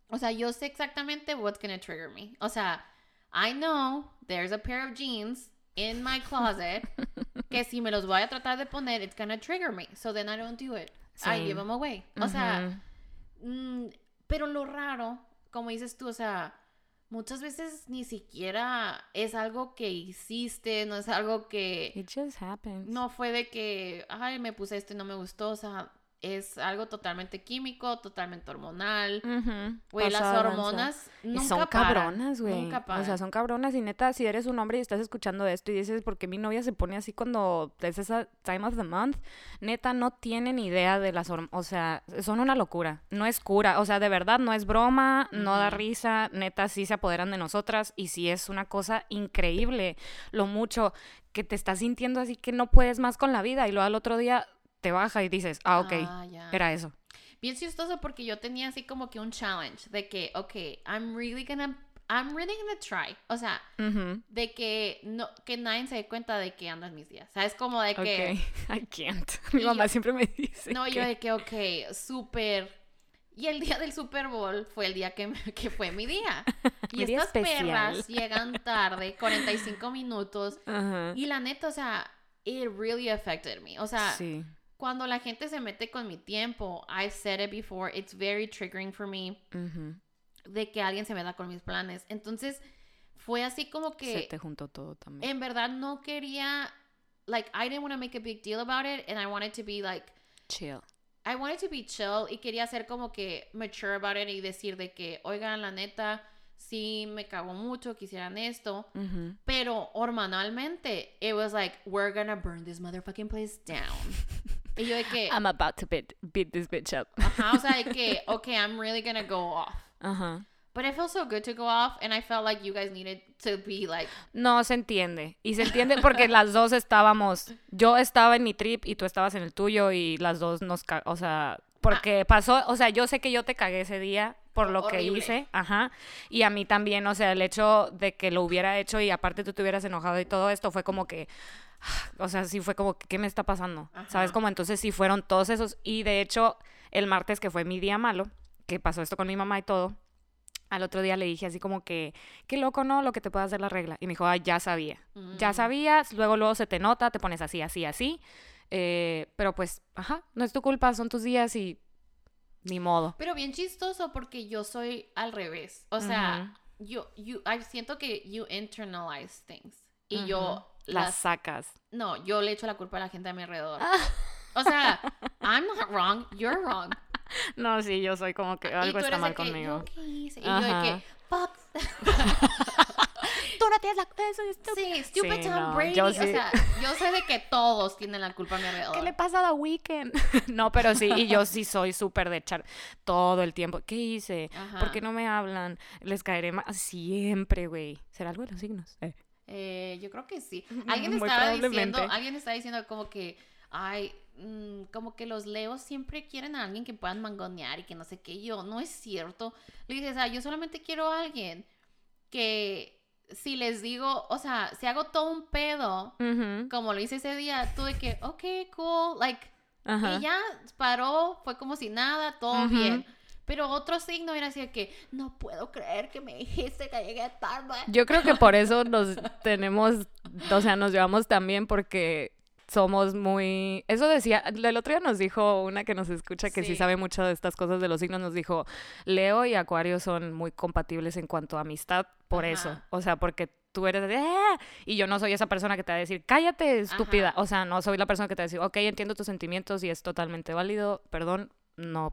O sea, yo sé exactamente what's gonna trigger me. O sea, I know there's a pair of jeans in my closet que si me los voy a tratar de poner, it's gonna trigger me. So then I don't do it. I Same. give them away. O sea, Ujú. Mm, pero lo raro, como dices tú, o sea, muchas veces ni siquiera es algo que hiciste, no es algo que It just happens. no fue de que, ay, me puse esto y no me gustó, o sea, es algo totalmente químico, totalmente hormonal. Güey, las hormonas Y nunca son paran, cabronas, güey. Nunca O sea, son cabronas. Y neta, si eres un hombre y estás escuchando esto y dices, ¿por qué mi novia se pone así cuando es esa time of the month? Neta, no tienen idea de las hormonas. O sea, son una locura. No es cura. O sea, de verdad, no es broma, no da risa. Neta, sí se apoderan de nosotras. Y sí es una cosa increíble lo mucho que te estás sintiendo así que no puedes más con la vida. Y luego al otro día te baja y dices, ah, ok, Ah, ya. era eso. Bien chistoso porque yo tenía así como que un challenge de que, ok, I'm really gonna, I'm really gonna try. O sea, Ujú. de que no que nadie se dé cuenta de que ando en mis días. ¿Sabes? Como de que Ok, I can't. Mi mamá yo- siempre me dice. no, yo que- de que ok, súper y el día del Super Bowl fue el día que, me- que fue mi día. Y día estas especial. perras llegan tarde, 45 minutos. Ajá. Y la neta, o sea, it really affected me. O sea, Sí. Cuando la gente se mete con mi tiempo, I've said it before, it's very triggering for me Ujú. de que alguien se meta con mis planes. Entonces, fue así como que... Se te juntó todo también. en verdad no quería like I didn't want to make a big deal about it and I wanted to be like Chill. I wanted to be chill y quería ser como que mature about it y decir de que oigan la neta sí me cago mucho quisieran esto Ujú. pero hormonalmente it was like we're gonna burn this motherfucking place down y yo de que I'm about to beat, beat this bitch up. ajá o sea de que okay I'm really gonna go off Ajá. but it felt so good to go off and I felt like you guys needed to be like No, se entiende. Y se entiende porque las dos estábamos. Yo estaba en mi trip y tú estabas en el tuyo y las dos nos. O sea, porque pasó. O sea, yo sé que yo te cagué ese día por lo que hice. Ajá. Y a mí también. O sea, el hecho de que lo hubiera hecho y aparte tú te hubieras enojado y todo esto fue como que. O sea, sí fue como, ¿qué me está pasando? ¿Sabes? Ajá. Como entonces sí fueron todos esos. Y de hecho, el martes que fue mi día malo, que pasó esto con mi mamá y todo, al otro día le dije así como que, qué loco, ¿no? Lo que te puede hacer la regla. Y me dijo, ah, ya sabía. Ya mm, sabías, luego, luego se te nota, te pones así, así, así. Eh, pero pues, ajá, no es tu culpa, son tus días y ni modo. Pero bien chistoso porque yo soy al revés. O sea, yo, you, I siento que you internalize things. Y yo. Las las... sacas. No, yo le echo la culpa a la gente a mi alrededor. Ah. O sea, I'm not wrong, you're wrong. No, sí, yo soy como que algo está mal que, conmigo. ¿yo qué hice? Y yo de que, fuck. Tú no tienes la. Sí, stupid Sí, Tom no, Brady. yo O sí. sea, yo sé de que todos tienen la culpa a mi ¿Qué alrededor. le pasa a The Weeknd? no, pero sí, y yo sí soy súper de echar todo el tiempo. ¿Qué hice? Ajá. ¿Por qué no me hablan? Les caeré más siempre, güey. ¿Será algo de los signos? Eh. Eh, yo creo que sí. Alguien Muy estaba diciendo, alguien está diciendo como que, ay, mm, como que los leos siempre quieren a alguien que puedan mangonear y que no sé qué. Yo, no es cierto. Le dije, o sea, yo solamente quiero a alguien que si les digo, o sea, si hago todo un pedo, como lo hice ese día, tú de que, ok, cool, like, Ajá. y ya paró, fue como si nada, todo bien. Pero otro signo era así de que, no puedo creer que me dijiste que llegué tarde. Yo creo que por eso nos tenemos, o sea, nos llevamos tan bien porque somos muy... Eso decía, el otro día nos dijo una que nos escucha que sí, Sí. sabe mucho de estas cosas de los signos, nos dijo, Leo y Acuario son muy compatibles en cuanto a amistad por eso. O sea, porque tú eres de... "Ah", Y yo no soy esa persona que te va a decir, cállate, estúpida. Ajá. O sea, no soy la persona que te va a decir, ok, entiendo tus sentimientos y es totalmente válido, perdón, no...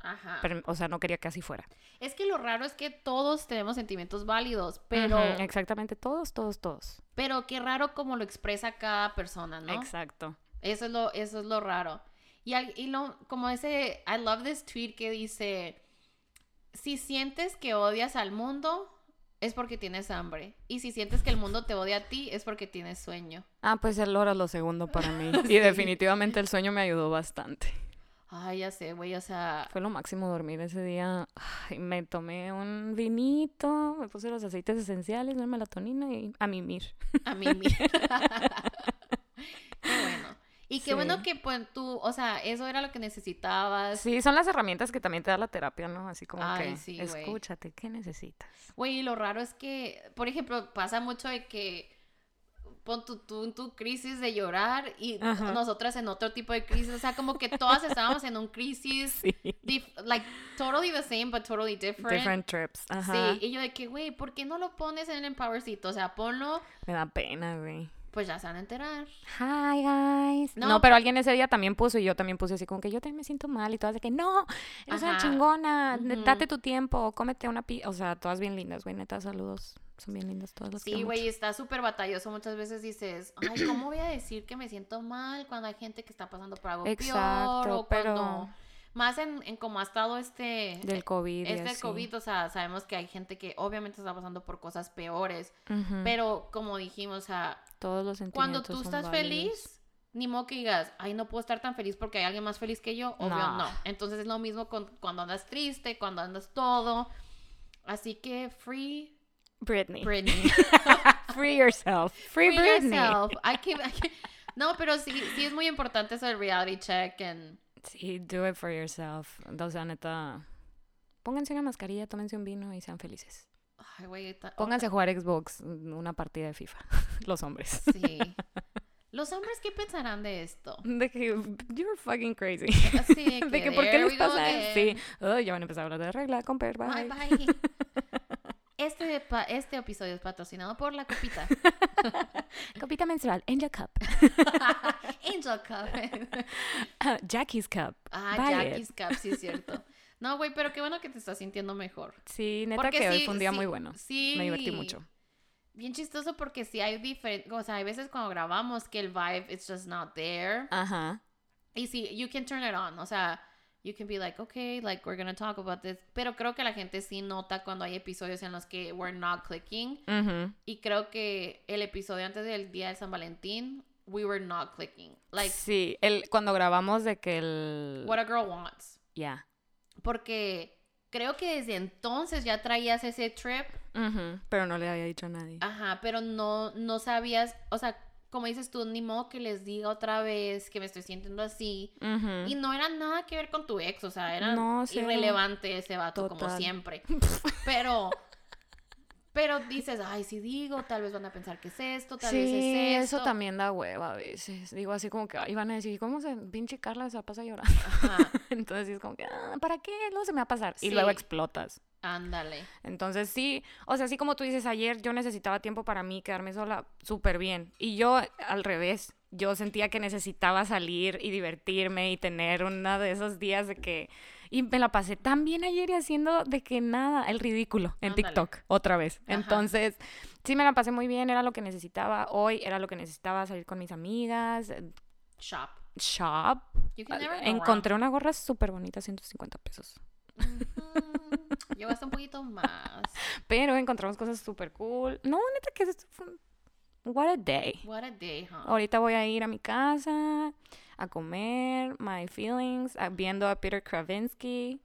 O sea, no quería que así fuera. Es que lo raro es que todos tenemos sentimientos válidos, pero, exactamente, todos, todos, todos. pero qué raro como lo expresa cada persona, ¿no? Exacto. Eso es lo, eso es lo raro. Y, al- y lo, como ese, I love this tweet que dice, si sientes que odias al mundo, es porque tienes hambre. Y si sientes que el mundo te odia a ti, es porque tienes sueño. Ah, pues el oro es lo segundo para mí. Sí. Y definitivamente el sueño me ayudó bastante. Ay, ya sé, güey, o sea, Fue lo máximo dormir ese día. Ay, me tomé un vinito, me puse los aceites esenciales, la melatonina y a mimir. a mí mi- Qué bueno. Y qué Sí. bueno que pues tú, o sea, eso era lo que necesitabas. Sí, son las herramientas que también te da la terapia, ¿no? Así como Ay, que sí, escúchate, ¿qué necesitas? Güey, lo raro es que, por ejemplo, pasa mucho de que pon tu, tú en tu crisis de llorar y Ajá. nosotras en otro tipo de crisis. O sea, como que todas estábamos en un crisis, Sí. like, totally the same, but totally different. Different trips. Ajá. Sí, y yo de que, güey, ¿por qué no lo pones en el Empowercito? O sea, ponlo, Me da pena, güey. pues ya se van a enterar. Hi, guys. No, No, pero alguien ese día también puso y yo también puse así como que yo también me siento mal y todas de que no, eres una Ajá. chingona, Ujú. date tu tiempo, cómete una pizza. O sea, todas bien lindas, güey, neta, saludos. Son bien lindas todas las Sí, güey, está súper batalloso. Muchas veces dices, ay, ¿cómo voy a decir que me siento mal cuando hay gente que está pasando por algo Exacto, peor? O pero- cuando... Más en, en cómo ha estado este... Del COVID. y Este así. COVID, o sea, sabemos que hay gente que obviamente está pasando por cosas peores, Ujú. pero como dijimos, o sea, Todos los cuando tú son estás válidos. feliz, ni modo que digas, ay, no puedo estar tan feliz porque hay alguien más feliz que yo, obvio No. no. Entonces es lo mismo con, cuando andas triste, cuando andas todo. Así que free Britney. Britney. Free yourself. Free, Free Britney. yourself. I can- I can- No, pero sí, sí es muy importante eso del reality check and Sí, do it for yourself. O sea, neta, pónganse una mascarilla, tómense un vino y sean felices. Ay, güey, ta- Pónganse a jugar Xbox, una partida de FIFA. Los hombres. Sí. Los hombres, ¿qué pensarán de esto? De que you're fucking crazy. Así De que, ¿por qué les pasa? Sí. Oh, ya van a empezar a hablar de regla, comper, bye. Bye, bye. Este, este episodio es patrocinado por la copita. Copita menstrual, Angel Cup. Angel Cup. Ah, Jackie's Cup. Ah, Buy it. Jackie's Cup, sí es cierto. No, güey, pero qué bueno que te estás sintiendo mejor. Sí, neta Porque que hoy fue un día sí, muy bueno. Sí. Me divertí mucho. Bien chistoso porque sí hay diferentes, o sea, hay veces cuando grabamos que el vibe it's just not there. Ajá. Y sí, you can turn it on, o sea, you can be like, okay, like we're gonna talk about this. Pero creo que la gente sí nota cuando hay episodios en los que we're not clicking. Y creo que el episodio antes del día de San Valentín, we were not clicking. Like, sí, el, cuando grabamos de que el... what a girl wants. Ya. Porque creo que desde entonces ya traías ese trip. Pero no le había dicho a nadie. Ajá, pero no, no sabías, o sea, como dices tú, ni modo que les diga otra vez que me estoy sintiendo así. Y no era nada que ver con tu ex, o sea, era No, irrelevante ese vato como siempre. Pero, pero dices, ay, si digo, tal vez van a pensar que es esto, tal vez Sí, es esto. eso también da hueva a veces. Digo así como que ay, van a decir, ¿cómo se pinche Carla se pasa llorando? Ajá, Entonces es como que, ah, ¿para qué? Luego se me va a pasar. Y luego explotas. Ándale. Entonces sí, o sea, así como tú dices ayer, yo necesitaba tiempo para mí, quedarme sola, súper bien. Y yo al revés, yo sentía que necesitaba salir y divertirme y tener uno de esos días de que... Y me la pasé tan bien ayer y haciendo de que nada, el ridículo en Ándale. TikTok, otra vez. Ajá. Entonces, sí me la pasé muy bien, era lo que necesitaba. Hoy era lo que necesitaba, salir con mis amigas, eh, Shop. shop. You can never go Encontré una gorra súper bonita, 150 pesos. Gasté un poquito más. Pero encontramos cosas súper cool. No, neta que es... What a day. What a day, huh? Ahorita voy a ir a mi casa a comer, my feelings, a- viendo a Peter Kravinsky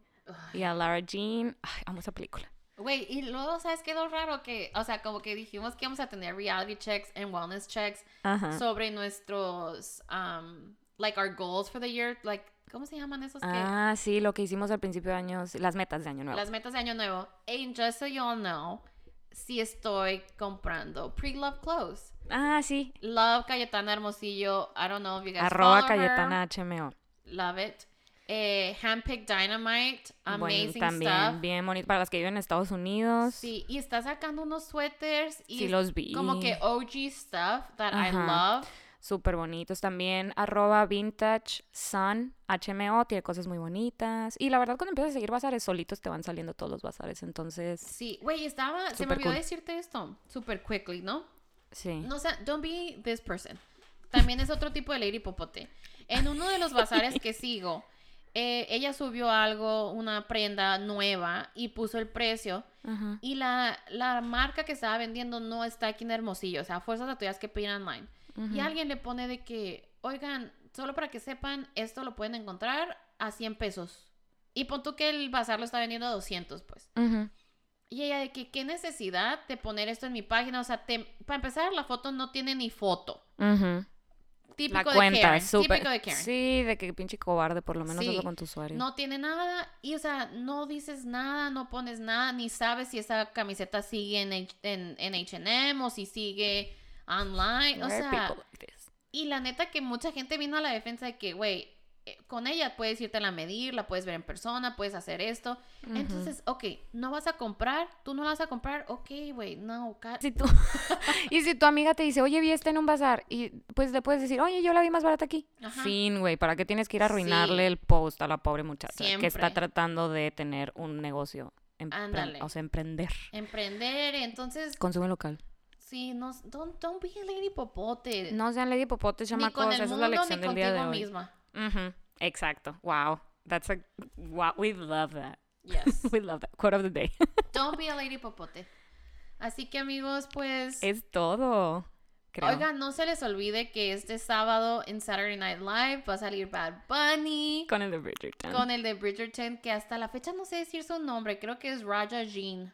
y a Lara Jean. Ay, amo esa película. Güey, y luego, ¿sabes qué lo raro? Que, o sea, como que dijimos que íbamos a tener reality checks and wellness checks Ajá. sobre nuestros, um, like, our goals for the year. Like, ¿cómo se llaman esos? que Ah, sí, lo que hicimos al principio de año, las metas de año nuevo. Las metas de año nuevo. And just so you all know, si estoy comprando pre-love clothes. Ah, sí. Love Cayetana Hermosillo. I don't know if you guys Arroba follow her. Cayetana HMO. Love it. Eh, Handpicked Dynamite. Amazing también, stuff. bien bonito. Para las que viven en Estados Unidos. Sí, y está sacando unos suéteres y Sí, los vi. como que OG stuff that I love. Súper bonitos también. Arroba Vintage Sun HMO. Tiene cosas muy bonitas. Y la verdad, cuando empiezas a seguir bazares, solitos te van saliendo todos los bazares. Entonces, Sí, güey, estaba, se me olvidó cool. decirte esto, super quickly, ¿no? sí. No, o sea, don't be this person. También es otro tipo de Lady Popote. En uno de los bazares que sigo, eh, ella subió algo, una prenda nueva y puso el precio. Y la, la marca que estaba vendiendo no está aquí en Hermosillo. O sea, a fuerzas la tuvieras que pedir online. Y alguien le pone de que, oigan, solo para que sepan, esto lo pueden encontrar a 100 pesos. Y pon tú que el bazar lo está vendiendo a 200, pues. Y ella de que, ¿qué necesidad de poner esto en mi página? O sea, te- para empezar, la foto no tiene ni foto. Típico La de cuenta, Karen. Típico de Karen. Sí, de que pinche cobarde, por lo menos Sí. con tu usuario. No tiene nada. Y, o sea, no dices nada, no pones nada, ni sabes si esa camiseta sigue en en en H&M o si sigue online. O sea, like y la neta que mucha gente vino a la defensa de que, güey, eh, con ella puedes irte a medir, la puedes ver en persona, puedes hacer esto. Entonces, ok, no vas a comprar, tú no la vas a comprar, ok, güey, no, Si tú- y si tu amiga te dice, oye, vi esta en un bazar, y pues le puedes decir, oye, yo la vi más barata aquí. Ajá. Fin, güey, ¿para qué tienes que ir a arruinarle Sí. el post a la pobre muchacha que está tratando de tener un negocio? Ándale. O sea, emprender. emprender, entonces, Consume local. Sí, no, don't, don't be a lady popote. No sean lady popotes, ni chamacos. con el Esa es la ni lección del día de hoy. misma. Exacto. Wow. That's a wow. We love that. Yes. We love that. Quote of the day. Don't be a lady popote. Así que amigos, pues... es todo. Creo. Oigan, no se les olvide que este sábado en Saturday Night Live va a salir Bad Bunny con el de Bridgerton. con el de Bridgerton, que hasta la fecha no sé decir su nombre, creo que es Raja Jean.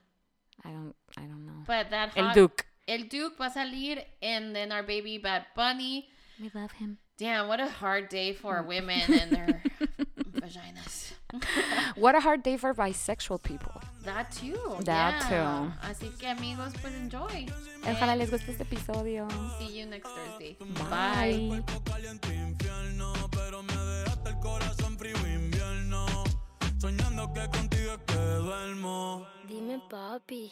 I don't, I don't know. But that el hot- Duke. El Duke va a salir, and then our baby Bad Bunny. We love him. Damn, what a hard day for women and their vaginas. What a hard day for bisexual people. That too. That yeah. too. Así que amigos, pues enjoy. Ojalá And les guste este episodio. See you next Thursday. Bye. duermo. Dime, papi.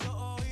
un imperio. Esos